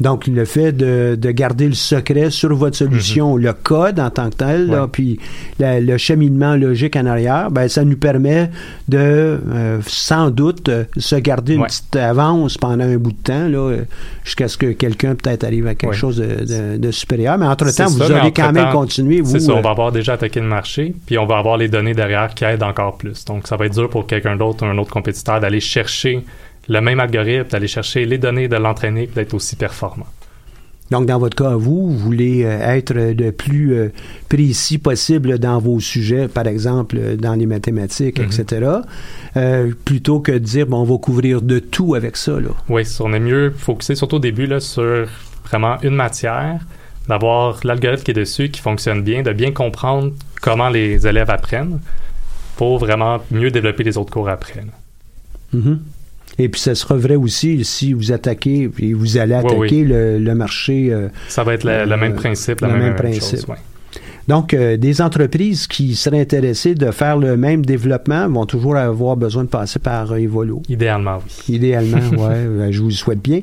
Donc, le fait de, de garder le secret sur votre solution, le code en tant que tel, là, Mhm. Puis la- le cheminement logique en arrière, ben, ça nous permet de, euh, sans doute, euh, se garder une Ouais. petite avance pendant un bout de temps, euh, jusqu'à ce que quelqu'un peut-être arrive à quelque Ouais. chose de, de- de supérieur. Mais entre-temps, vous ça, aurez quand même vous. C'est ça, on va avoir déjà attaqué le marché, puis on va avoir les données derrière qui aident encore plus. Donc, ça va être dur pour quelqu'un d'autre, un autre compétiteur, d'aller chercher le même algorithme, d'aller chercher les données, de l'entraîner, puis d'être aussi performant. Donc, dans votre cas, vous, vous voulez euh, être le plus euh, précis possible dans vos sujets, par exemple euh, dans les mathématiques, etc., euh, plutôt que de dire, bon, on va couvrir de tout avec ça. Là. Oui, on est mieux focusé, surtout au début, là, sur vraiment une matière, d'avoir l'algorithme qui est dessus, qui fonctionne bien, de bien comprendre comment les élèves apprennent pour vraiment mieux développer les autres cours après. là. Et puis, ça sera vrai aussi si vous attaquez, et vous allez Oui, attaquer oui. Le, le marché. euh, Ça va être le, le Euh, même principe, la le même, principe. chose. ouais. Donc, euh, des entreprises qui seraient intéressées de faire le même développement vont toujours avoir besoin de passer par euh, Evolo. Idéalement, oui. Idéalement, (laughs) ouais, euh, je vous le souhaite bien.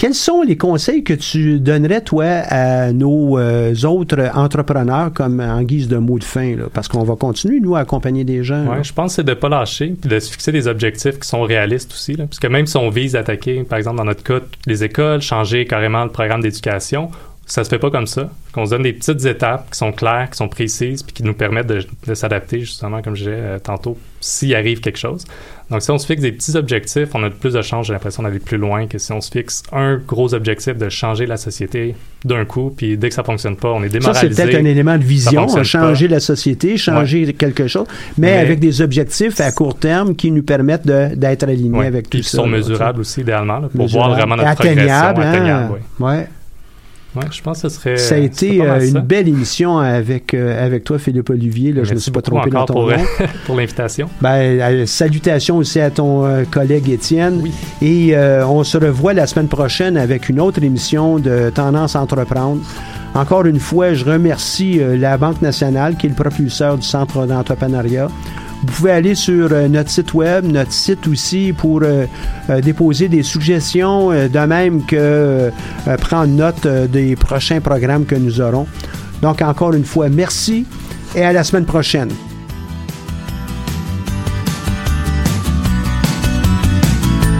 Quels sont les conseils que tu donnerais, toi, à nos euh, autres entrepreneurs, comme en guise de mot de fin? là? Parce qu'on va continuer, nous, à accompagner des gens. Ouais, je pense que c'est de ne pas lâcher, puis de se fixer des objectifs qui sont réalistes aussi. Là. Parce que même si on vise à attaquer, par exemple, dans notre cas, les écoles, changer carrément le programme d'éducation, ça se fait pas comme ça. Qu'on se donne des petites étapes qui sont claires, qui sont précises, puis qui nous permettent de, de s'adapter, justement, comme je disais euh, tantôt, s'il arrive quelque chose. Donc, si on se fixe des petits objectifs, on a plus de chances, j'ai l'impression, d'aller plus loin que si on se fixe un gros objectif de changer la société d'un coup, puis dès que ça fonctionne pas, on est Ça, démoralisé. c'est peut-être un élément de vision, changer la société, changer quelque chose, mais, Mais- avec des objectifs à court terme qui nous permettent d'être alignés Ouais, avec puis tout qui ça. sont là, mesurables aussi, idéalement, là, pour voir vraiment notre Atteignable, progression. hein? Atteignable, oui. Ouais. Ouais, je pense que ce serait. Ça a c'est été euh, une ça. belle émission avec, euh, avec toi, Philippe Olivier. Là, je ne me suis pas trompé dans ton pour, nom. (laughs) pour l'invitation. Ben, euh, salutations aussi à ton euh, collègue Étienne. Oui. Et euh, on se revoit la semaine prochaine avec une autre émission de Tendance à entreprendre. Encore une fois, je remercie euh, la Banque nationale qui est le propulseur du Centre d'entrepreneuriat. Vous pouvez aller sur euh, notre site web, notre site aussi pour euh, euh, déposer des suggestions, de même que prendre note des prochains programmes que nous aurons. Donc encore une fois, merci et à la semaine prochaine.